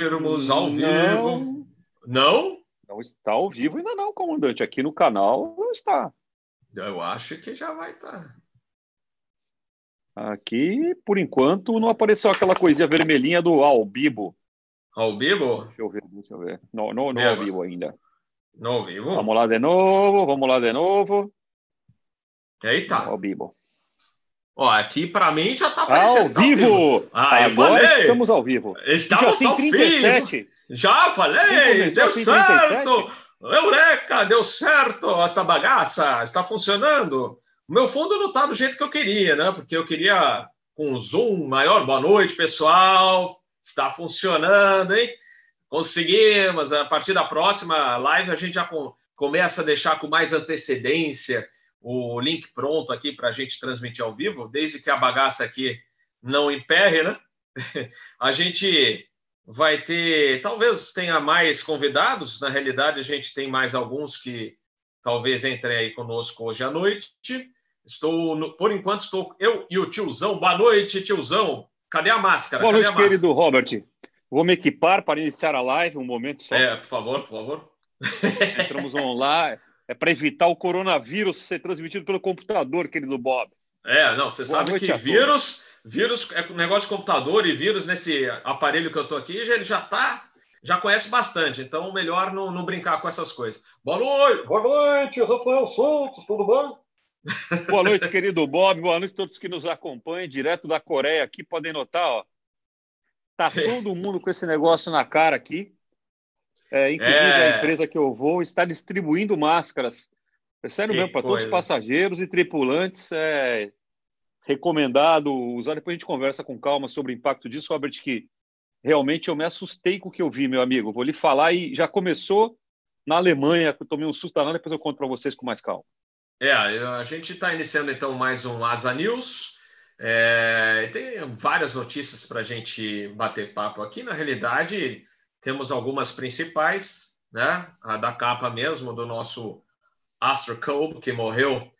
irmos ao vivo. Não? Não está ao vivo ainda não, comandante. Aqui no canal não está. Eu acho que já vai estar. Aqui, por enquanto, não apareceu aquela coisinha vermelhinha do ao vivo. Ao vivo? Deixa eu ver, deixa eu ver. Não, não, não ao vivo ainda. Não ao vivo? Vamos lá de novo, vamos lá de novo. Eita. Ao vivo. Ó, aqui para mim já tá aparecendo. Ao vivo! Ao vivo. Ah, Agora estamos ao vivo. Estamos já ao 37. Vivo. Já falei, deu certo. Eureka, deu certo essa bagaça, está funcionando. O meu fundo não está do jeito que eu queria, né? Porque eu queria com um zoom maior. Boa noite, pessoal. Está funcionando, hein? Conseguimos. A partir da próxima live, a gente já começa a deixar com mais antecedência o link pronto aqui para a gente transmitir ao vivo, desde que a bagaça aqui não emperre, né? A gente vai ter, talvez tenha mais convidados, na realidade a gente tem mais alguns que talvez entrem aí conosco hoje à noite. Estou, no, por enquanto, estou eu e o tiozão. Boa noite, tiozão. Cadê a máscara? Boa Cadê noite, querido Robert. Vou me equipar para iniciar a live, um momento só. É, por favor, por favor. Entramos online. É para evitar o coronavírus ser transmitido pelo computador, querido Bob. É, não, você Boa sabe que vírus, vírus é negócio de computador e vírus nesse aparelho que eu estou aqui, ele já está, já conhece bastante, então melhor não, não, brincar com essas coisas. Boa noite! Boa noite, Rafael Santos, tudo bem? Boa noite, querido Bob, boa noite a todos que nos acompanham, direto da Coreia aqui, podem notar, ó. Tá Sim. todo mundo com esse negócio na cara aqui. É, inclusive, é... a empresa que eu vou está distribuindo máscaras. É sério que mesmo, para todos os passageiros e tripulantes. É recomendado usar. Depois a gente conversa com calma sobre o impacto disso, Robert, que realmente eu me assustei com o que eu vi, meu amigo. Vou lhe falar e já começou na Alemanha, que eu tomei um susto danado, depois eu conto para vocês com mais calma. É, a gente está iniciando então mais um Asa News. É, tem várias notícias para a gente bater papo aqui. Na realidade, temos algumas principais, né? A da capa mesmo, do nosso Astro Cole, que morreu,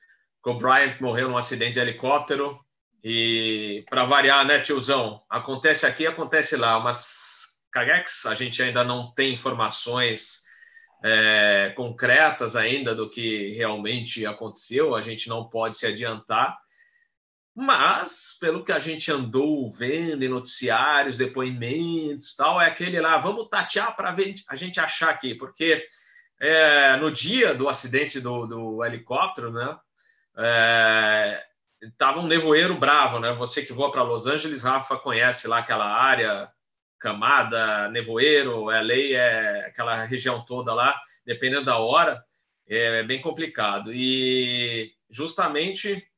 o Bryant morreu num acidente de helicóptero. E para variar, né, tiozão? Acontece aqui, acontece lá, mas Cagex, a gente ainda não tem informações é, concretas ainda do que realmente aconteceu, a gente não pode se adiantar. Mas, pelo que a gente andou vendo em noticiários, depoimentos, tal, é aquele lá, vamos tatear para a gente achar aqui, porque é, no dia do acidente do, do helicóptero, né, é, tava um nevoeiro bravo, né? Você que voa para Los Angeles, Rafa conhece lá aquela área, camada, nevoeiro, é lei, é aquela região toda lá, dependendo da hora, é bem complicado. E justamente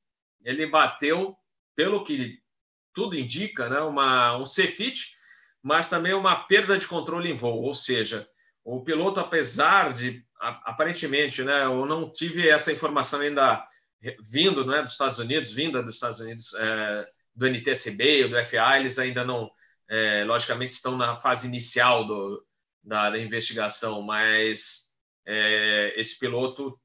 ele bateu, pelo que tudo indica, né, uma, um CFIT, mas também uma perda de controle em voo, ou seja, o piloto, apesar de, aparentemente, né, eu não tive essa informação ainda vindo né, dos Estados Unidos, vinda dos Estados Unidos, é, do NTSB do FA, eles ainda não, é, logicamente, estão na fase inicial do, da, da investigação, mas é, esse piloto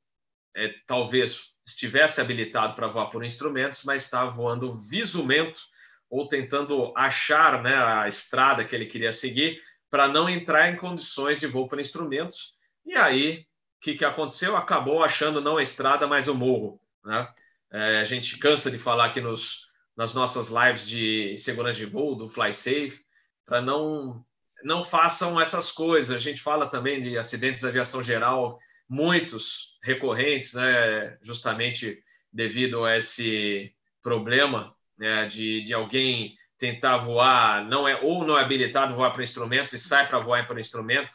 é, talvez estivesse habilitado para voar por instrumentos, mas estava voando visualmente ou tentando achar né, a estrada que ele queria seguir para não entrar em condições de voo por instrumentos. E aí, o que, que aconteceu? Acabou achando não a estrada, mas o morro. Né? É, a gente cansa de falar aqui nos, nas nossas lives de segurança de voo, do FlySafe, para não, não façam essas coisas. A gente fala também de acidentes de aviação geral muitos recorrentes, né, justamente devido a esse problema né, de, de alguém tentar voar, não é ou não é habilitado voar para instrumentos e sai para voar para instrumento,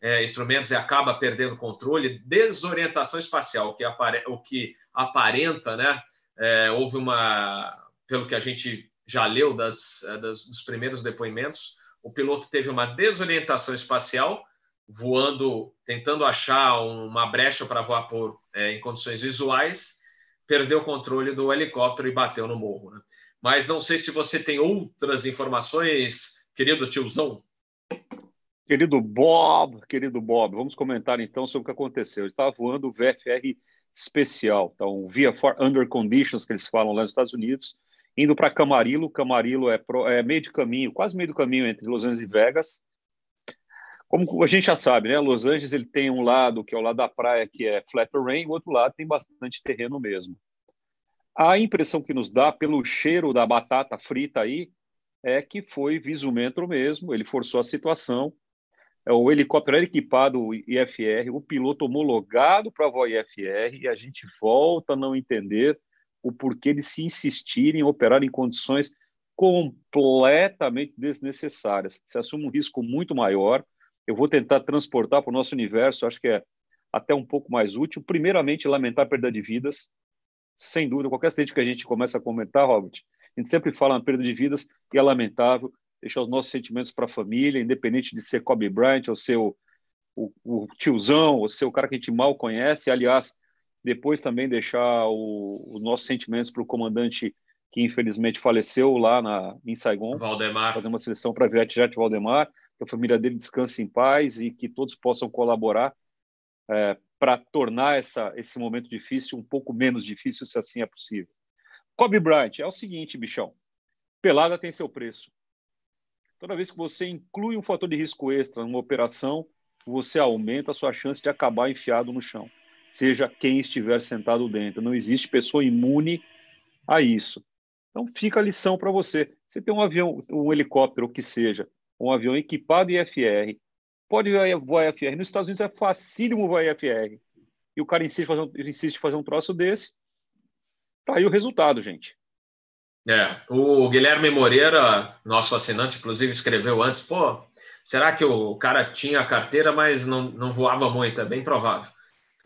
é, instrumentos e acaba perdendo controle, desorientação espacial, que, apare, o que aparenta, né? É, houve uma, pelo que a gente já leu das, das, dos primeiros depoimentos, o piloto teve uma desorientação espacial voando, tentando achar uma brecha para voar por, é, em condições visuais, perdeu o controle do helicóptero e bateu no morro. Né? Mas não sei se você tem outras informações, querido tiozão. Querido Bob, querido Bob, vamos comentar então sobre o que aconteceu. Eu estava voando o VFR especial, então via for under conditions que eles falam lá nos Estados Unidos, indo para Camarillo. Camarillo é, pro, é meio de caminho, quase meio do caminho entre Los Angeles e Vegas Como a gente já sabe, né? Los Angeles ele tem um lado que é o lado da praia, que é flat terrain, o outro lado tem bastante terreno mesmo. A impressão que nos dá pelo cheiro da batata frita aí é que foi visumento mesmo, ele forçou a situação. É, o helicóptero era equipado IFR, o piloto homologado para voar IFR, e a gente volta a não entender o porquê de se insistir em operar em condições completamente desnecessárias. Se assume um risco muito maior. Eu vou tentar transportar para o nosso universo, acho que é até um pouco mais útil. Primeiramente, lamentar a perda de vidas. Sem dúvida, qualquer acidente que a gente começa a comentar, Robert, a gente sempre fala na perda de vidas e é lamentável. Deixar os nossos sentimentos para a família, independente de ser Kobe Bryant ou ser o, o, o tiozão, ou ser o cara que a gente mal conhece. Aliás, depois também deixar os nossos sentimentos para o comandante que infelizmente faleceu lá na, em Saigon. Valdemar. Fazer uma seleção para Vietjet Valdemar, que a família dele descanse em paz e que todos possam colaborar é, para tornar essa, esse momento difícil um pouco menos difícil, se assim é possível. Kobe Bryant, é o seguinte, bichão. Pelada tem seu preço. Toda vez que você inclui um fator de risco extra numa operação, você aumenta a sua chance de acabar enfiado no chão, seja quem estiver sentado dentro. Não existe pessoa imune a isso. Então fica a lição para você. Você tem um avião, um helicóptero, o que seja, um avião equipado IFR, pode voar IFR. Nos Estados Unidos é facílimo voar IFR. E o cara insiste em fazer um, insiste fazer um troço desse. Tá aí o resultado, gente. É, o Guilherme Moreira, nosso assinante, inclusive escreveu antes, pô, será que o cara tinha carteira, mas não, não voava muito? É bem provável.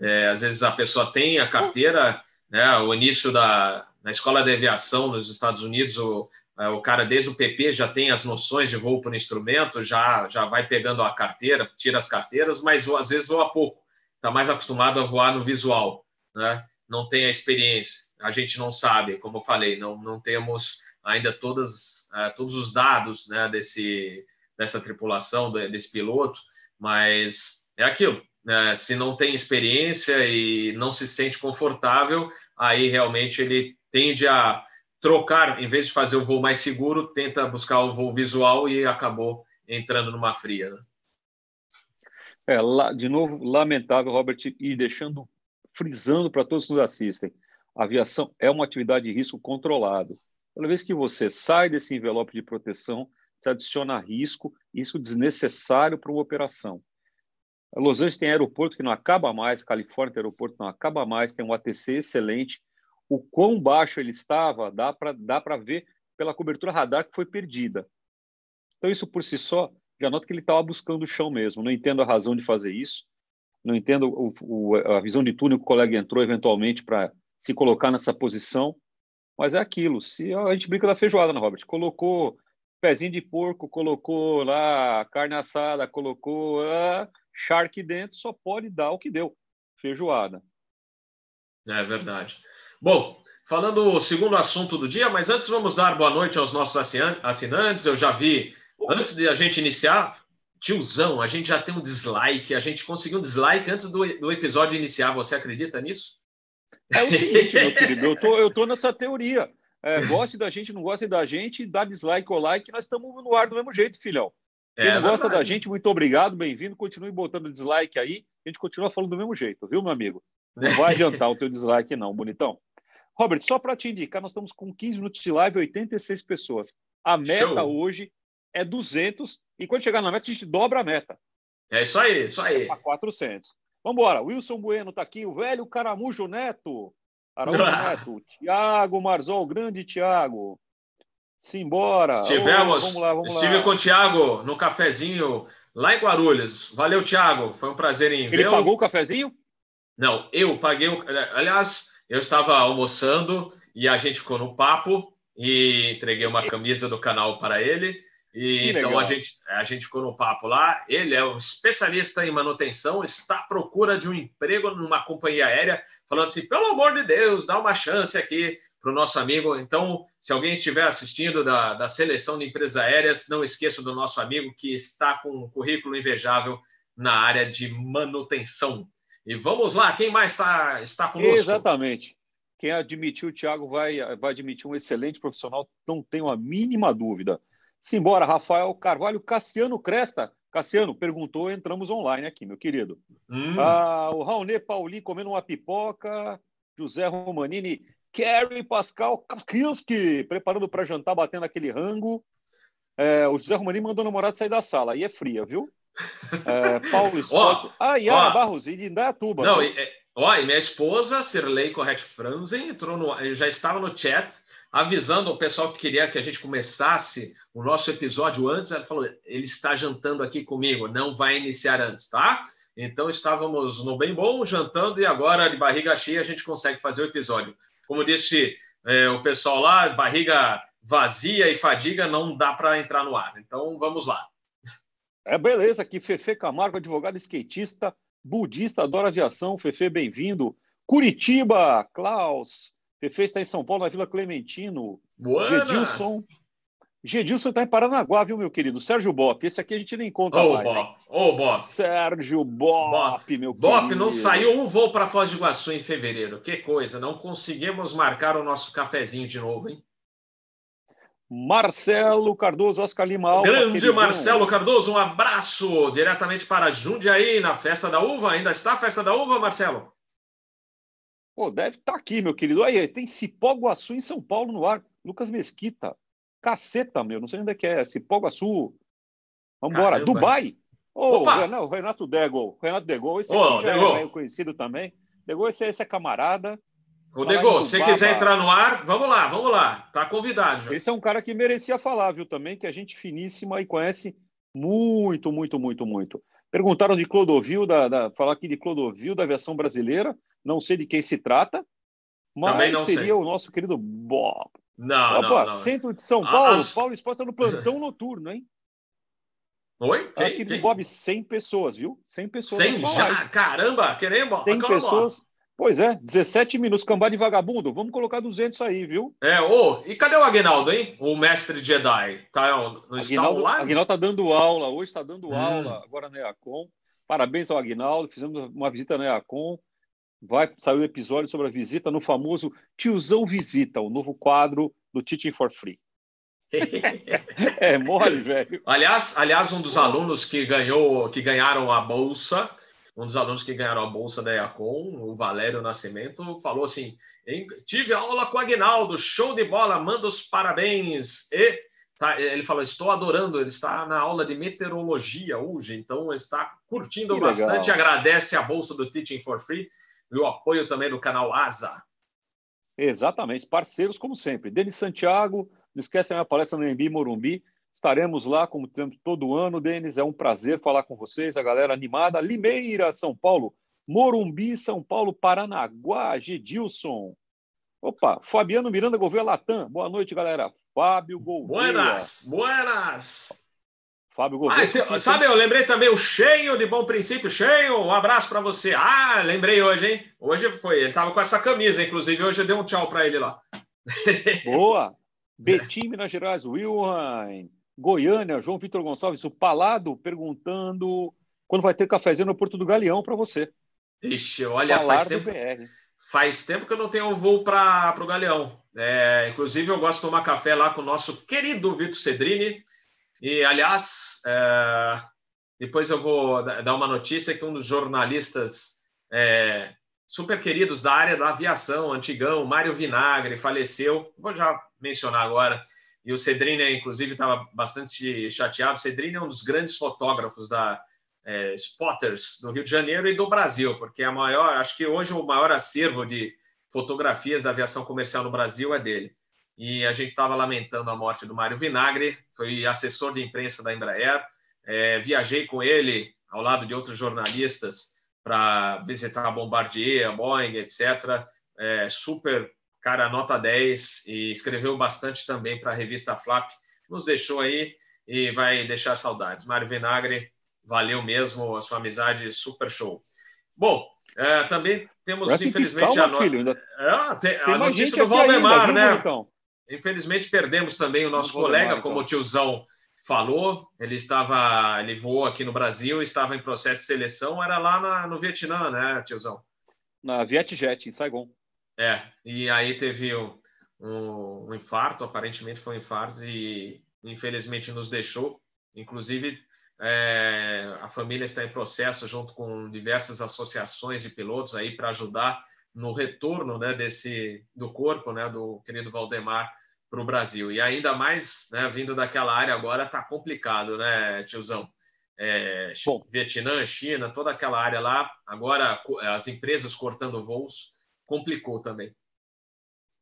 É, às vezes a pessoa tem a carteira, né, o início da, na escola de aviação nos Estados Unidos, o, o cara desde o PP já tem as noções de voo por instrumento, já, já vai pegando a carteira, tira as carteiras, mas às vezes voa pouco, está mais acostumado a voar no visual, né? não tem a experiência, a gente não sabe, como eu falei, não, não temos ainda todas, uh, todos os dados né, desse, dessa tripulação, desse piloto, mas é aquilo, né? se não tem experiência e não se sente confortável, aí realmente ele tende a trocar, em vez de fazer o voo mais seguro, tenta buscar o voo visual e acabou entrando numa fria. Né? É, lá, de novo, lamentável, Robert, e deixando, frisando para todos que nos assistem, a aviação é uma atividade de risco controlado. Toda vez que você sai desse envelope de proteção, se adiciona risco, isso desnecessário para uma operação. Los Angeles tem aeroporto que não acaba mais, Califórnia tem aeroporto que não acaba mais, tem um ATC excelente, o quão baixo ele estava, dá para dá ver pela cobertura radar que foi perdida. Então, isso por si só já nota que ele estava buscando o chão mesmo. Não entendo a razão de fazer isso. Não entendo o, o, a visão de túnel que o colega entrou eventualmente para se colocar nessa posição. Mas é aquilo. Se a gente brinca da feijoada, né, Robert? Colocou pezinho de porco, colocou lá carne assada, colocou ah, charque dentro, só pode dar o que deu. Feijoada. É verdade. Bom, falando o segundo assunto do dia, mas antes vamos dar boa noite aos nossos assinantes. Eu já vi, antes de a gente iniciar, tiozão, a gente já tem um dislike, a gente conseguiu um dislike antes do, do episódio iniciar. Você acredita nisso? É o seguinte, meu querido, eu tô, eu tô nessa teoria. É, goste da gente, não goste da gente, dá dislike ou like, nós estamos no ar do mesmo jeito, filhão. Quem é, não gosta verdade. da gente, muito obrigado, bem-vindo. Continue botando dislike aí, a gente continua falando do mesmo jeito, viu, meu amigo? Não vai adiantar o teu dislike, não, bonitão. Robert, só para te indicar, nós estamos com 15 minutos de live, 86 pessoas. A meta Show. hoje é 200 e quando chegar na meta a gente dobra a meta. É isso aí, isso aí. Para 400. Vamos embora. Wilson Bueno está aqui, o velho Caramujo Neto. Araújo Neto. Tiago Marzol, grande Tiago. Simbora. Estivemos. vamos lá, vamos estive lá. com o Tiago no cafezinho lá em Guarulhos. Valeu, Tiago. Foi um prazer em ver. Ele pagou o cafezinho? Não, eu paguei. O... Aliás, eu estava almoçando e a gente ficou no papo e entreguei uma camisa do canal para ele. E então a gente, a gente ficou no papo lá. Ele é um especialista em manutenção, está à procura de um emprego numa companhia aérea, falando assim: pelo amor de Deus, dá uma chance aqui para o nosso amigo. Então, se alguém estiver assistindo da, da seleção de empresas aéreas, não esqueça do nosso amigo que está com um currículo invejável na área de manutenção. E vamos lá, quem mais tá, está conosco? Exatamente. Quem admitiu, o Thiago vai, vai admitir um excelente profissional, não tenho a mínima dúvida. Simbora, Rafael Carvalho, Cassiano Cresta. Cassiano perguntou, entramos online aqui, meu querido. Hum. Ah, o Raoni Pauli comendo uma pipoca, José Romanini, Kerry Pascal Kakinski preparando para jantar, batendo aquele rango. É, o José Romanini mandou o namorado sair da sala, aí é fria, viu? É, Paulo Scott. ah, Yara Barros, e de Indaiatuba. Não, e, é, ó, e minha esposa, Sirlei Correct Franzen, entrou no, já estava no chat avisando o pessoal que queria que a gente começasse o nosso episódio antes. Ela falou: ele está jantando aqui comigo, não vai iniciar antes, tá? Então estávamos no bem bom jantando e agora de barriga cheia a gente consegue fazer o episódio. Como disse é, o pessoal lá, barriga vazia e fadiga não dá para entrar no ar. Então vamos lá. É beleza aqui, Fefe Camargo, advogado skatista, budista, adora aviação. Fefe, bem-vindo. Curitiba, Klaus. Fefe está em São Paulo, na Vila Clementino. Boa. Gedilson. Gedilson está em Paranaguá, viu, meu querido? Sérgio Bop. Esse aqui a gente nem conta oh, mais. Bop. Ô, oh, Bop. Sérgio Bop, Bop. meu Bop, querido. não saiu um voo para Foz do Iguaçu em fevereiro. Que coisa. Não conseguimos marcar o nosso cafezinho de novo, hein? Marcelo Cardoso, Oscar Lima Alva. Grande Marcelo Cardoso, um abraço diretamente para Jundiaí, na Festa da Uva. Ainda está a Festa da Uva, Marcelo? Pô, deve estar tá aqui, meu querido. Aí, tem Cipó Guaçu em São Paulo no ar. Lucas Mesquita. Caceta, meu. Não sei onde é que é. Cipó Guaçu. Vamos embora. Dubai. Oh, Renato Dego. Renato Dego. Esse oh, já Dego. é meio conhecido também. Dego, esse, esse é camarada. Nego, se você quiser entrar no ar, vamos lá, vamos lá. Tá convidado. Já. Esse é um cara que merecia falar, viu, também, que a gente finíssima e conhece muito, muito, muito, muito. Perguntaram de Clodovil, da, da, falar aqui de Clodovil, da aviação brasileira. Não sei de quem se trata, mas seria sei. o nosso querido Bob. Não, Opa, não, não. Centro de São Paulo, As... Paulo Exposta no plantão noturno, hein? Oi? Quem, aqui do Bob, 100 pessoas, viu? 100 pessoas. 100 já? Caramba, queremos. 100 pessoas. Pois é, 17 minutos, cambá de vagabundo. Vamos colocar 200 aí, viu? É, ô, e cadê o Aguinaldo, hein? O mestre Jedi. Tá, não está Aguinaldo, Aguinaldo tá dando aula, hoje está dando hum. aula, agora na EACOM. Parabéns ao Aguinaldo, fizemos uma visita na EACOM. Vai sair o um episódio sobre a visita no famoso Tiozão Visita, o novo quadro do Teaching for Free. é mole, velho. Aliás, aliás, um dos alunos que ganhou, que ganharam a bolsa um dos alunos que ganharam a bolsa da EACOM, o Valério Nascimento, falou assim: tive aula com o Agnaldo, show de bola, manda os parabéns. E tá, ele falou: estou adorando, ele está na aula de meteorologia hoje, então está curtindo que bastante, legal. agradece a bolsa do Teaching for Free e o apoio também do canal Asa. Exatamente, parceiros como sempre. Denis Santiago, não esquece a minha palestra no Embi Morumbi. Estaremos lá, como temos todo ano, Denis. É um prazer falar com vocês, a galera animada. Limeira, São Paulo. Morumbi, São Paulo. Paranaguá, Gedilson. Opa, Fabiano Miranda Gouveia Latam. Boa noite, galera. Fábio Gouveia. Buenas, buenas. Fábio Gouveia. Ah, sabe, eu lembrei também o Cheio de Bom Princípio. Cheio, um abraço para você. Ah, lembrei hoje, hein? Hoje foi. Ele estava com essa camisa, inclusive. Hoje eu dei um tchau para ele lá. Boa. Betim, Minas Gerais. Wilhelm. Goiânia, João Vitor Gonçalves, o Palado perguntando quando vai ter cafezinho no Porto do Galeão para você. Ixi, olha, faz tempo, faz tempo que eu não tenho voo para o Galeão. É, inclusive, eu gosto de tomar café lá com o nosso querido Vitor Cedrini. E, aliás, é, depois eu vou dar uma notícia que um dos jornalistas é, super queridos da área da aviação, antigão, Mário Vinagre, faleceu. Vou já mencionar agora. E o Cedrini, inclusive, estava bastante chateado. O Cedrini é um dos grandes fotógrafos da é, Spotters do Rio de Janeiro e do Brasil, porque a maior, acho que hoje o maior acervo de fotografias da aviação comercial no Brasil é dele. E a gente estava lamentando a morte do Mário Vinagre, foi assessor de imprensa da Embraer. É, viajei com ele ao lado de outros jornalistas para visitar a Bombardier, a Boeing, etc. É, super cara nota 10 e escreveu bastante também para a revista Flap. Nos deixou aí e vai deixar saudades. Mário Vinagre, valeu mesmo a sua amizade, super show. Bom, é, também temos, infelizmente, calma, a, no... filho, ainda... é, tem, tem a notícia do Valdemar, ainda, né? Viu, infelizmente, perdemos também o nosso colega, Valdemar, como então. o tiozão falou. Ele estava, ele voou aqui no Brasil, estava em processo de seleção, era lá na, no Vietnã, né, tiozão? Na Vietjet, em Saigon. É, e aí teve um, um, infarto, aparentemente foi um infarto, e infelizmente nos deixou. Inclusive, É, a família está em processo junto com diversas associações de pilotos aí para ajudar no retorno né, desse do corpo né, do querido Valdemar para o Brasil. E ainda mais né, vindo daquela área agora está complicado, né, tiozão? É, Vietnã, China, toda aquela área lá, agora as empresas cortando voos, complicou também.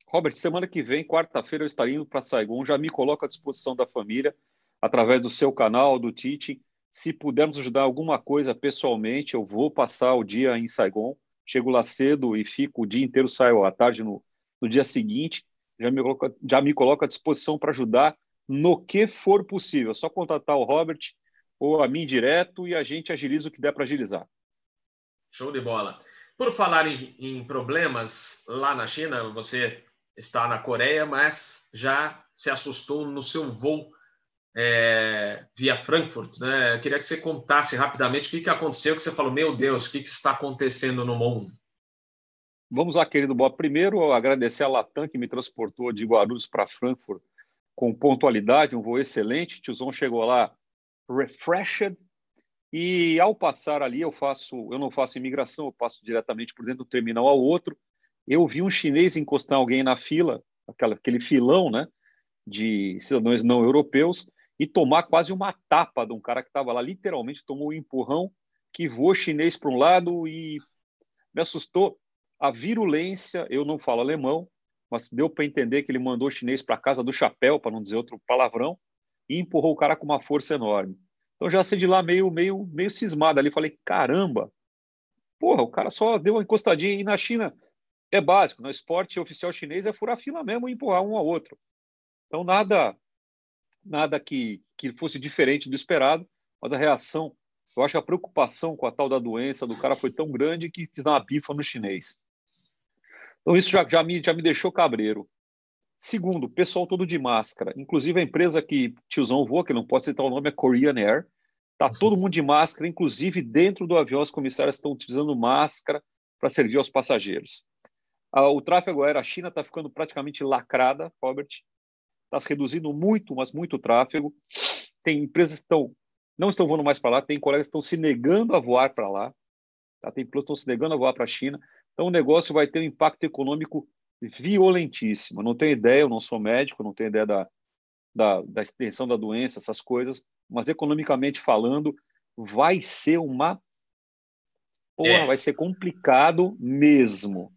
Robert, semana que vem, quarta-feira, eu estarei indo para Saigon. Já me coloco à disposição da família, através do seu canal, do Tite. Se pudermos ajudar alguma coisa pessoalmente, eu vou passar o dia em Saigon. Chego lá cedo e fico o dia inteiro, saio à tarde no, no dia seguinte. Já me, coloco, já me coloco à disposição para ajudar no que for possível. É só contatar o Robert ou a mim direto e a gente agiliza o que der para agilizar. Show de bola. Por falar em, em problemas lá na China, você está na Coreia, mas já se assustou no seu voo é, via Frankfurt. Né? Eu queria que você contasse rapidamente o que, que aconteceu, que você falou, meu Deus, o que, que está acontecendo no mundo? Vamos lá, querido Bob. Primeiro, agradecer a Latam que me transportou de Guarulhos para Frankfurt com pontualidade, um voo excelente. Tiozão chegou lá refreshed. E ao passar ali, eu faço, eu não faço imigração, eu passo diretamente por dentro do terminal ao outro eu vi um chinês encostar alguém na fila, aquela, aquele filão, né, de cidadãos não europeus, e tomar quase uma tapa de um cara que estava lá, literalmente tomou um empurrão que voou chinês para um lado e me assustou. A virulência, eu não falo alemão, mas deu para entender que ele mandou o chinês para casa do chapéu, para não dizer outro palavrão, e empurrou o cara com uma força enorme. Então já saí de lá meio, meio, meio cismado ali, falei, caramba, porra, o cara só deu uma encostadinha e na China é básico. No esporte oficial chinês é furar fila mesmo e empurrar um ao outro. Então, nada nada que, que fosse diferente do esperado, mas a reação, eu acho que a preocupação com a tal da doença do cara foi tão grande que quis dar uma pifa no chinês. Então, isso já, já, me, já me deixou cabreiro. Segundo, pessoal todo de máscara. Inclusive, a empresa que tiozão voa, que não pode citar o nome, é Korean Air. Está todo mundo de máscara, inclusive dentro do avião, os comissários estão utilizando máscara para servir aos passageiros. Ah, o tráfego aéreo, a China está ficando praticamente lacrada, Robert. Está se reduzindo muito, mas muito o tráfego. Tem empresas que estão, não estão voando mais para lá, tem colegas que estão se negando a voar para lá. Tá? Tem pilotos que estão se negando a voar para a China. Então o negócio vai ter um impacto econômico violentíssimo. não tenho ideia, eu não sou médico, não tenho ideia da, da, da extensão da doença, essas coisas, mas economicamente falando, vai ser uma. Porra, é. vai ser complicado mesmo.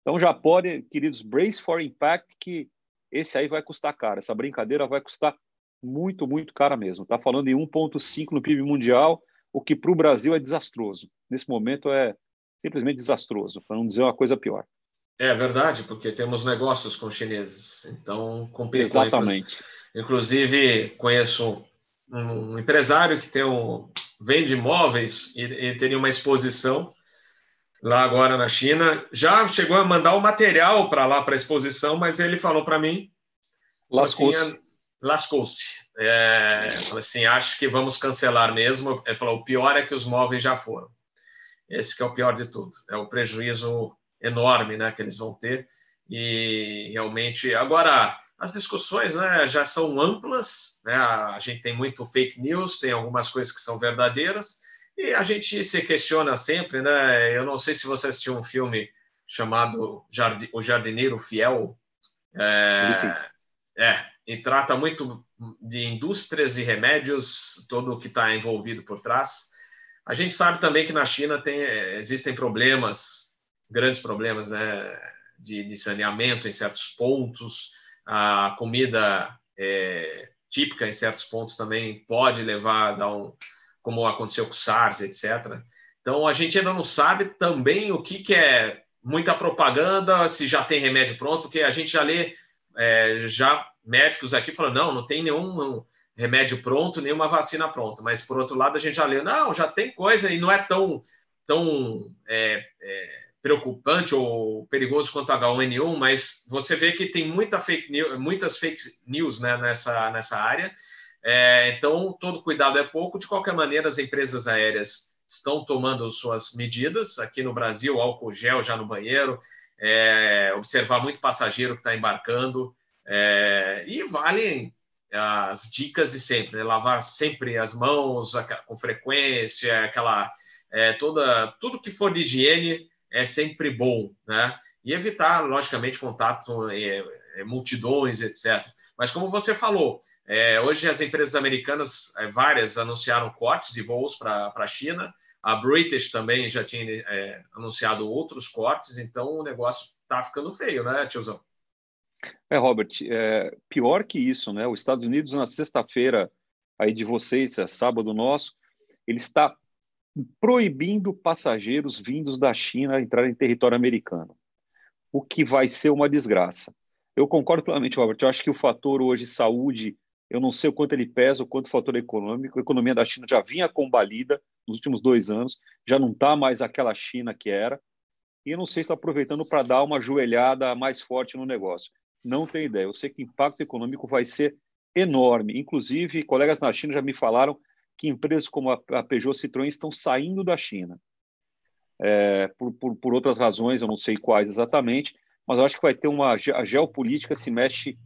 Então já pode, queridos, brace for impact, que esse aí vai custar caro. Essa brincadeira vai custar muito, muito cara mesmo. Está falando em 1,5 no PIB mundial, o que para o Brasil é desastroso. Nesse momento é simplesmente desastroso, para não dizer uma coisa pior. É verdade, porque temos negócios com chineses, então complica. Exatamente. Inclusive, conheço um empresário que tem um, vende imóveis e, e teria uma exposição lá agora na China. Já chegou a mandar o material para lá para a exposição, mas ele falou para mim. Lascou-se. Assim, Lascou-se. É, assim: acho que vamos cancelar mesmo. Ele falou: o pior é que os móveis já foram. Esse que é o pior de tudo. É o prejuízo enorme né, que eles vão ter. E realmente, agora, as discussões né, já são amplas. Né? A gente tem muito fake news, tem algumas coisas que são verdadeiras e a gente se questiona sempre, né? Eu não sei se você assistiu um filme chamado O Jardineiro Fiel. É, é, e trata muito de indústrias e remédios, todo o que está envolvido por trás. A gente sabe também que na China tem, existem problemas, grandes problemas, né, de, de saneamento em certos pontos. A comida é, típica em certos pontos também pode levar a dar um, como aconteceu com o SARS, etc. Então, a gente ainda não sabe também o que, que é muita propaganda, se já tem remédio pronto, porque a gente já lê, é, já médicos aqui falando, não, não tem nenhum remédio pronto, nenhuma vacina pronta. Mas, por outro lado, a gente já lê, não, já tem coisa e não é tão, tão é, é, preocupante ou perigoso quanto H1N1, mas você vê que tem muita fake news, muitas fake news né, nessa, nessa área, é, então, todo cuidado é pouco. De qualquer maneira, as empresas aéreas estão tomando suas medidas. Aqui no Brasil, álcool gel já no banheiro, é, observar muito passageiro que está embarcando. É, e vale as dicas de sempre, né? lavar sempre as mãos com frequência, aquela é, toda tudo que for de higiene é sempre bom, né? E evitar, logicamente, contato, é, é, multidões, etc. Mas como você falou, é, hoje as empresas americanas, é, várias, anunciaram cortes de voos para a China. A British também já tinha é, anunciado outros cortes, então o negócio está ficando feio, né, tiozão? É, Robert, é, pior que isso, né? Os Estados Unidos, na sexta-feira aí de vocês, é sábado nosso, ele está proibindo passageiros vindos da China entrar em território americano, o que vai ser uma desgraça. Eu concordo plenamente, Robert. Eu acho que o fator hoje saúde, eu não sei o quanto ele pesa, o quanto o fator econômico. A economia da China já vinha combalida nos últimos dois anos, já não está mais aquela China que era. E eu não sei se está aproveitando para dar uma joelhada mais forte no negócio. Não tenho ideia. Eu sei que o impacto econômico vai ser enorme. Inclusive, colegas na China já me falaram que empresas como a Peugeot Citroën estão saindo da China. É, por, por, por, outras razões, eu não sei quais exatamente, mas acho que vai ter uma a geopolítica se mexe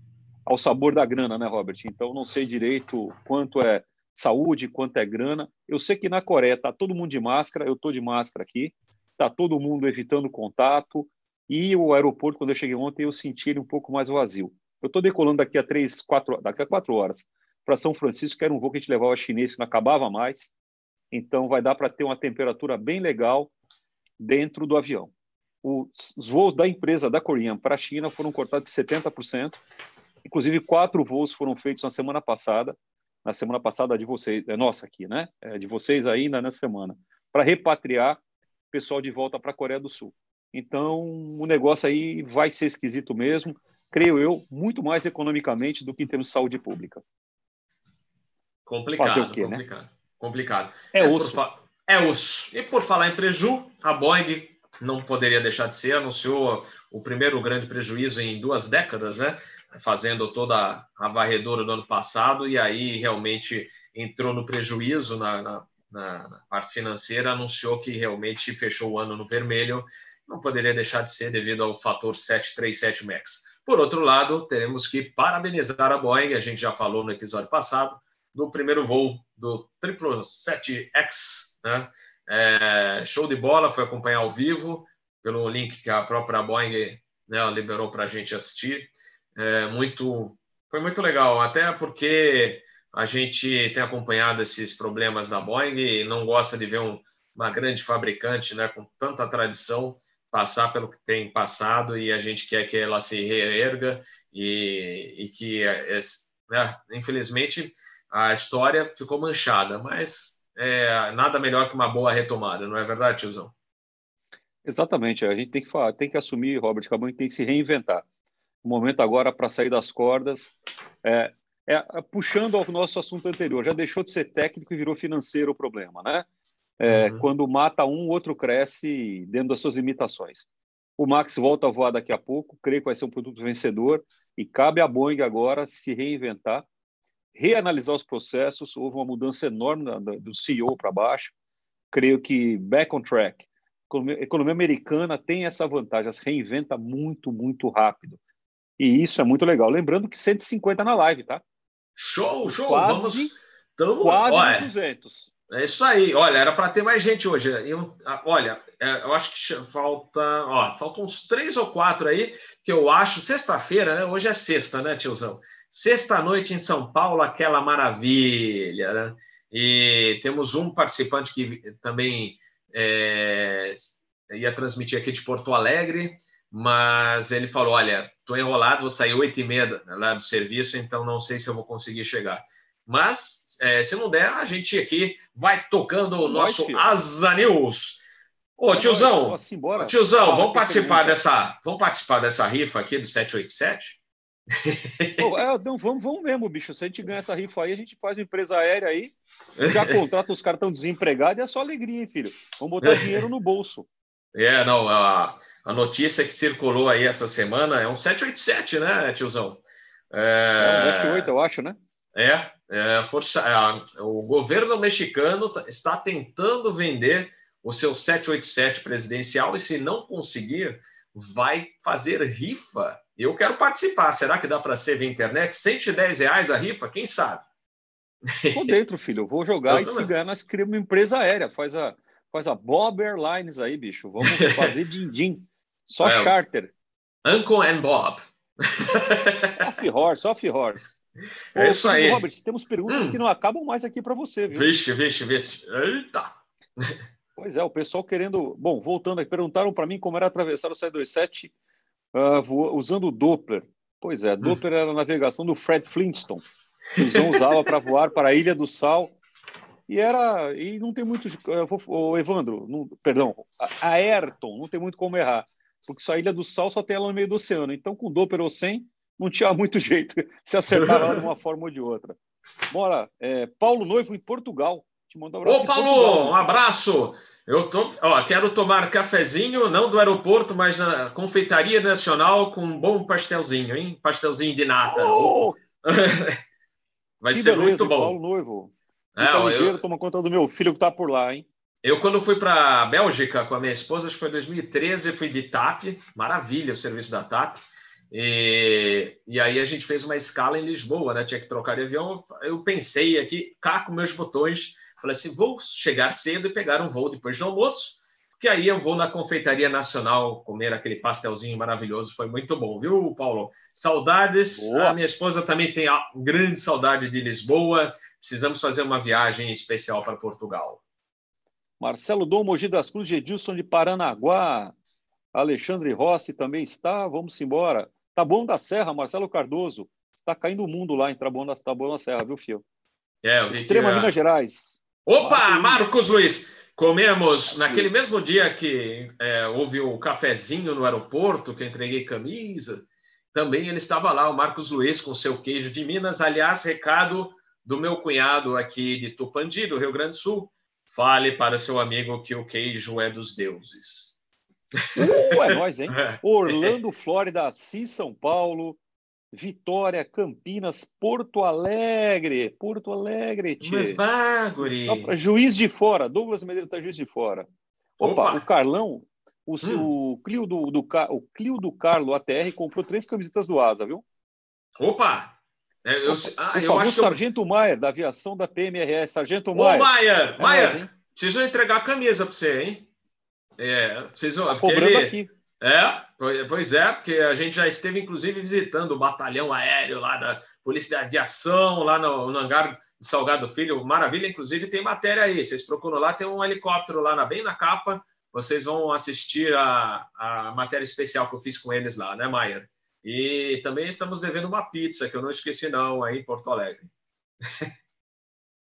ao sabor da grana, né, Robert? Então não sei direito quanto é saúde, quanto é grana. Eu sei que na Coreia tá todo mundo de máscara, eu estou de máscara aqui, tá todo mundo evitando contato e o aeroporto quando eu cheguei ontem eu senti ele um pouco mais vazio. Eu estou decolando daqui a três, quatro, daqui a quatro horas para São Francisco, que era um voo que a gente levava chinês que não acabava mais. Então vai dar para ter uma temperatura bem legal dentro do avião os voos da empresa da Korean para a China foram cortados de 70%. Inclusive, quatro voos foram feitos na semana passada, na semana passada de vocês, é nossa aqui, né? É de vocês ainda nessa semana, para repatriar pessoal de volta para a Coreia do Sul. Então, o negócio aí vai ser esquisito mesmo, creio eu, muito mais economicamente do que em termos de saúde pública. Complicado, Fazer o quê, né? complicado. Né? Complicado. É, é osso. Fa... É osso. E por falar em preju, a Boeing não poderia deixar de ser, anunciou o primeiro grande prejuízo em duas décadas, né? Fazendo toda a varredura do ano passado, e aí realmente entrou no prejuízo na, na, na parte financeira, anunciou que realmente fechou o ano no vermelho, não poderia deixar de ser devido ao fator 737 MAX. Por outro lado, teremos que parabenizar a Boeing, a gente já falou no episódio passado, do primeiro voo do 777X, né? É, show de bola, foi acompanhar ao vivo pelo link que a própria Boeing né, liberou para a gente assistir. É, muito, foi muito legal, até porque a gente tem acompanhado esses problemas da Boeing e não gosta de ver um, uma grande fabricante né, com tanta tradição passar pelo que tem passado e a gente quer que ela se reerga e, e que, é, né, infelizmente, a história ficou manchada, mas é, nada melhor que uma boa retomada, não é verdade, tiozão? Exatamente, a gente tem que, falar, tem que assumir, Robert, que a tem que se reinventar. O momento agora para sair das cordas é, é, é, puxando ao nosso assunto anterior, já deixou de ser técnico e virou financeiro o problema, né? É, uhum. Quando mata um, o outro cresce dentro das suas limitações. O Max volta a voar daqui a pouco, creio que vai ser um produto vencedor e cabe à Boeing agora se reinventar reanalisar os processos. Houve uma mudança enorme do CEO para baixo. Creio que back on track. A economia americana tem essa vantagem, se reinventa muito, muito rápido. E isso é muito legal. Lembrando que 150 na live, tá? Show, show. Quase, Vamos... Tamo... quase olha, 200. É isso aí. Olha, era para ter mais gente hoje. Eu, olha, é, eu acho que falta, ó, faltam uns três ou quatro aí que eu acho. Sexta-feira, né? Hoje é sexta, né, tiozão? Sexta-noite em São Paulo, aquela maravilha, né? E temos um participante que também é, ia transmitir aqui de Porto Alegre, mas ele falou: Olha, estou enrolado, vou sair oito e meia lá do serviço, então não sei se eu vou conseguir chegar. Mas, é, se não der, a gente aqui vai tocando o nosso Asa News. Ô, tiozão, tiozão, vamos participar dessa, vamos participar dessa rifa aqui do 787? Pô, é, não, vamos, vamos mesmo, bicho. Se a gente ganha essa rifa aí, a gente faz uma empresa aérea aí, já contrata os caras tão desempregados e é só alegria, hein, filho? Vamos botar dinheiro no bolso. É, não, a, a notícia que circulou aí essa semana é um 787, né, tiozão? É, é um F8, eu acho, né? É, é força, é, o governo mexicano tá, está tentando vender o seu 787 presidencial e se não conseguir, vai fazer rifa Eu quero participar. Será que dá para ser via internet? 110 reais a rifa? Quem sabe? Tô dentro, filho. Eu vou jogar eu e se ganhar, nós criamos uma empresa aérea. Faz a, faz a Bob Airlines aí, bicho. Vamos fazer din-din. Só é, charter. Uncle and Bob. off horse, off horse. É isso aí. Robert, temos perguntas hum. que não acabam mais aqui para você, viu? Vixe, vixe, vixe. Eita! Pois é, o pessoal querendo. Bom, voltando aqui, perguntaram para mim como era atravessar o 727 uh, usando o Doppler. Pois é, Doppler era a navegação do Fred Flintstone. Que o usava para voar para a Ilha do Sal. E era. E não tem muito. O Evandro, não, perdão, a Ayrton, não tem muito como errar. Porque só a Ilha do Sal só tem ela no meio do oceano. Então, com Doppler ou sem, não tinha muito jeito se acertar lá de uma forma ou de outra. Bora, é, Paulo Noivo em Portugal. Te mando um abraço. Ô, Paulo, um abraço. Eu tô, ó, quero tomar cafezinho, não do aeroporto, mas na Confeitaria Nacional com um bom pastelzinho, hein? Pastelzinho de nata. Oh! Vai que ser beleza, muito bom. Paulo Noivo. É, ligeiro, toma conta do meu filho que está por lá, hein? Eu, quando fui para a Bélgica com a minha esposa, acho que foi em 2013, fui de TAP, maravilha o serviço da TAP. E, e aí a gente fez uma escala em Lisboa, né? Tinha que trocar de avião. Eu pensei aqui, cá com meus botões, falei assim: vou chegar cedo e pegar um voo depois do almoço, porque aí eu vou na Confeitaria Nacional comer aquele pastelzinho maravilhoso. Foi muito bom, viu, Paulo? Saudades. Boa. A minha esposa também tem grande saudade de Lisboa. Precisamos fazer uma viagem especial para Portugal. Marcelo Dom, Mogi das Cruzes, Edilson de Paranaguá, Alexandre Rossi também está. Vamos embora. Taboão da Serra, Marcelo Cardoso. Está caindo o mundo lá em Taboão da, Taboão da Serra, viu, Fio? É, Extrema que... Minas Gerais. Opa, Marcos, Luiz. Comemos naquele mesmo dia que é, houve o cafezinho no aeroporto, que eu entreguei camisa. Também ele estava lá, o Marcos Luiz, com seu queijo de Minas. Aliás, recado do meu cunhado aqui de Tupandi, do Rio Grande do Sul. Fale para seu amigo que o queijo é dos deuses. Uh, é nós, hein? Orlando, Flórida, Assis, São Paulo, Vitória, Campinas, Porto Alegre. Porto Alegre, tchê. Mas baguri. Juiz de fora. Douglas Medeiros está juiz de fora. Opa, Opa. o Carlão, o, hum. o, Clio do, do, o Clio do Carlo ATR comprou três camisetas do Asa, viu? Opa! É, eu, Opa, ah, eu acho Sargento eu... Maier, da aviação da PMRS. Sargento Maier. Ô, Maier, é Maier, preciso entregar a camisa para você, hein? É, vocês vão. Tá cobrando ele, aqui. É, pois é, porque a gente já esteve, inclusive, visitando o batalhão aéreo lá da Polícia de Aviação, lá no, no hangar de Salgado Filho. Maravilha, inclusive, tem matéria aí. Vocês procuram lá, tem um helicóptero lá na, bem na capa. Vocês vão assistir a, a matéria especial que eu fiz com eles lá, né, Maier? E também estamos devendo uma pizza, que eu não esqueci, não, aí em Porto Alegre.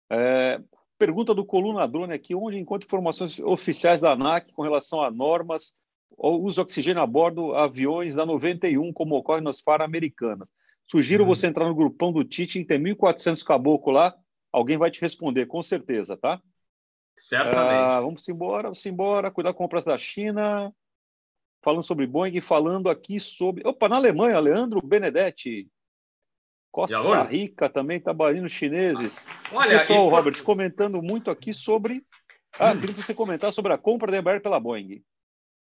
É, Pergunta do Coluna Drone aqui, onde encontra informações oficiais da ANAC com relação a normas de oxigênio a bordo aviões da 91, como ocorre nas FAR americanas. Sugiro uhum. você entrar no grupão do Tite, tem 1.400 caboclo lá, alguém vai te responder, com certeza, tá? Certamente. Ah, vamos embora, vamos embora, cuidar com compras da China. Falando sobre Boeing, falando aqui sobre... Opa, na Alemanha, Leandro Benedetti. Costa Rica também, trabalhando chineses. Olha, Pessoal, e... Robert, comentando muito aqui sobre. Ah, hum. queria que você comentar sobre a compra da Embraer pela Boeing.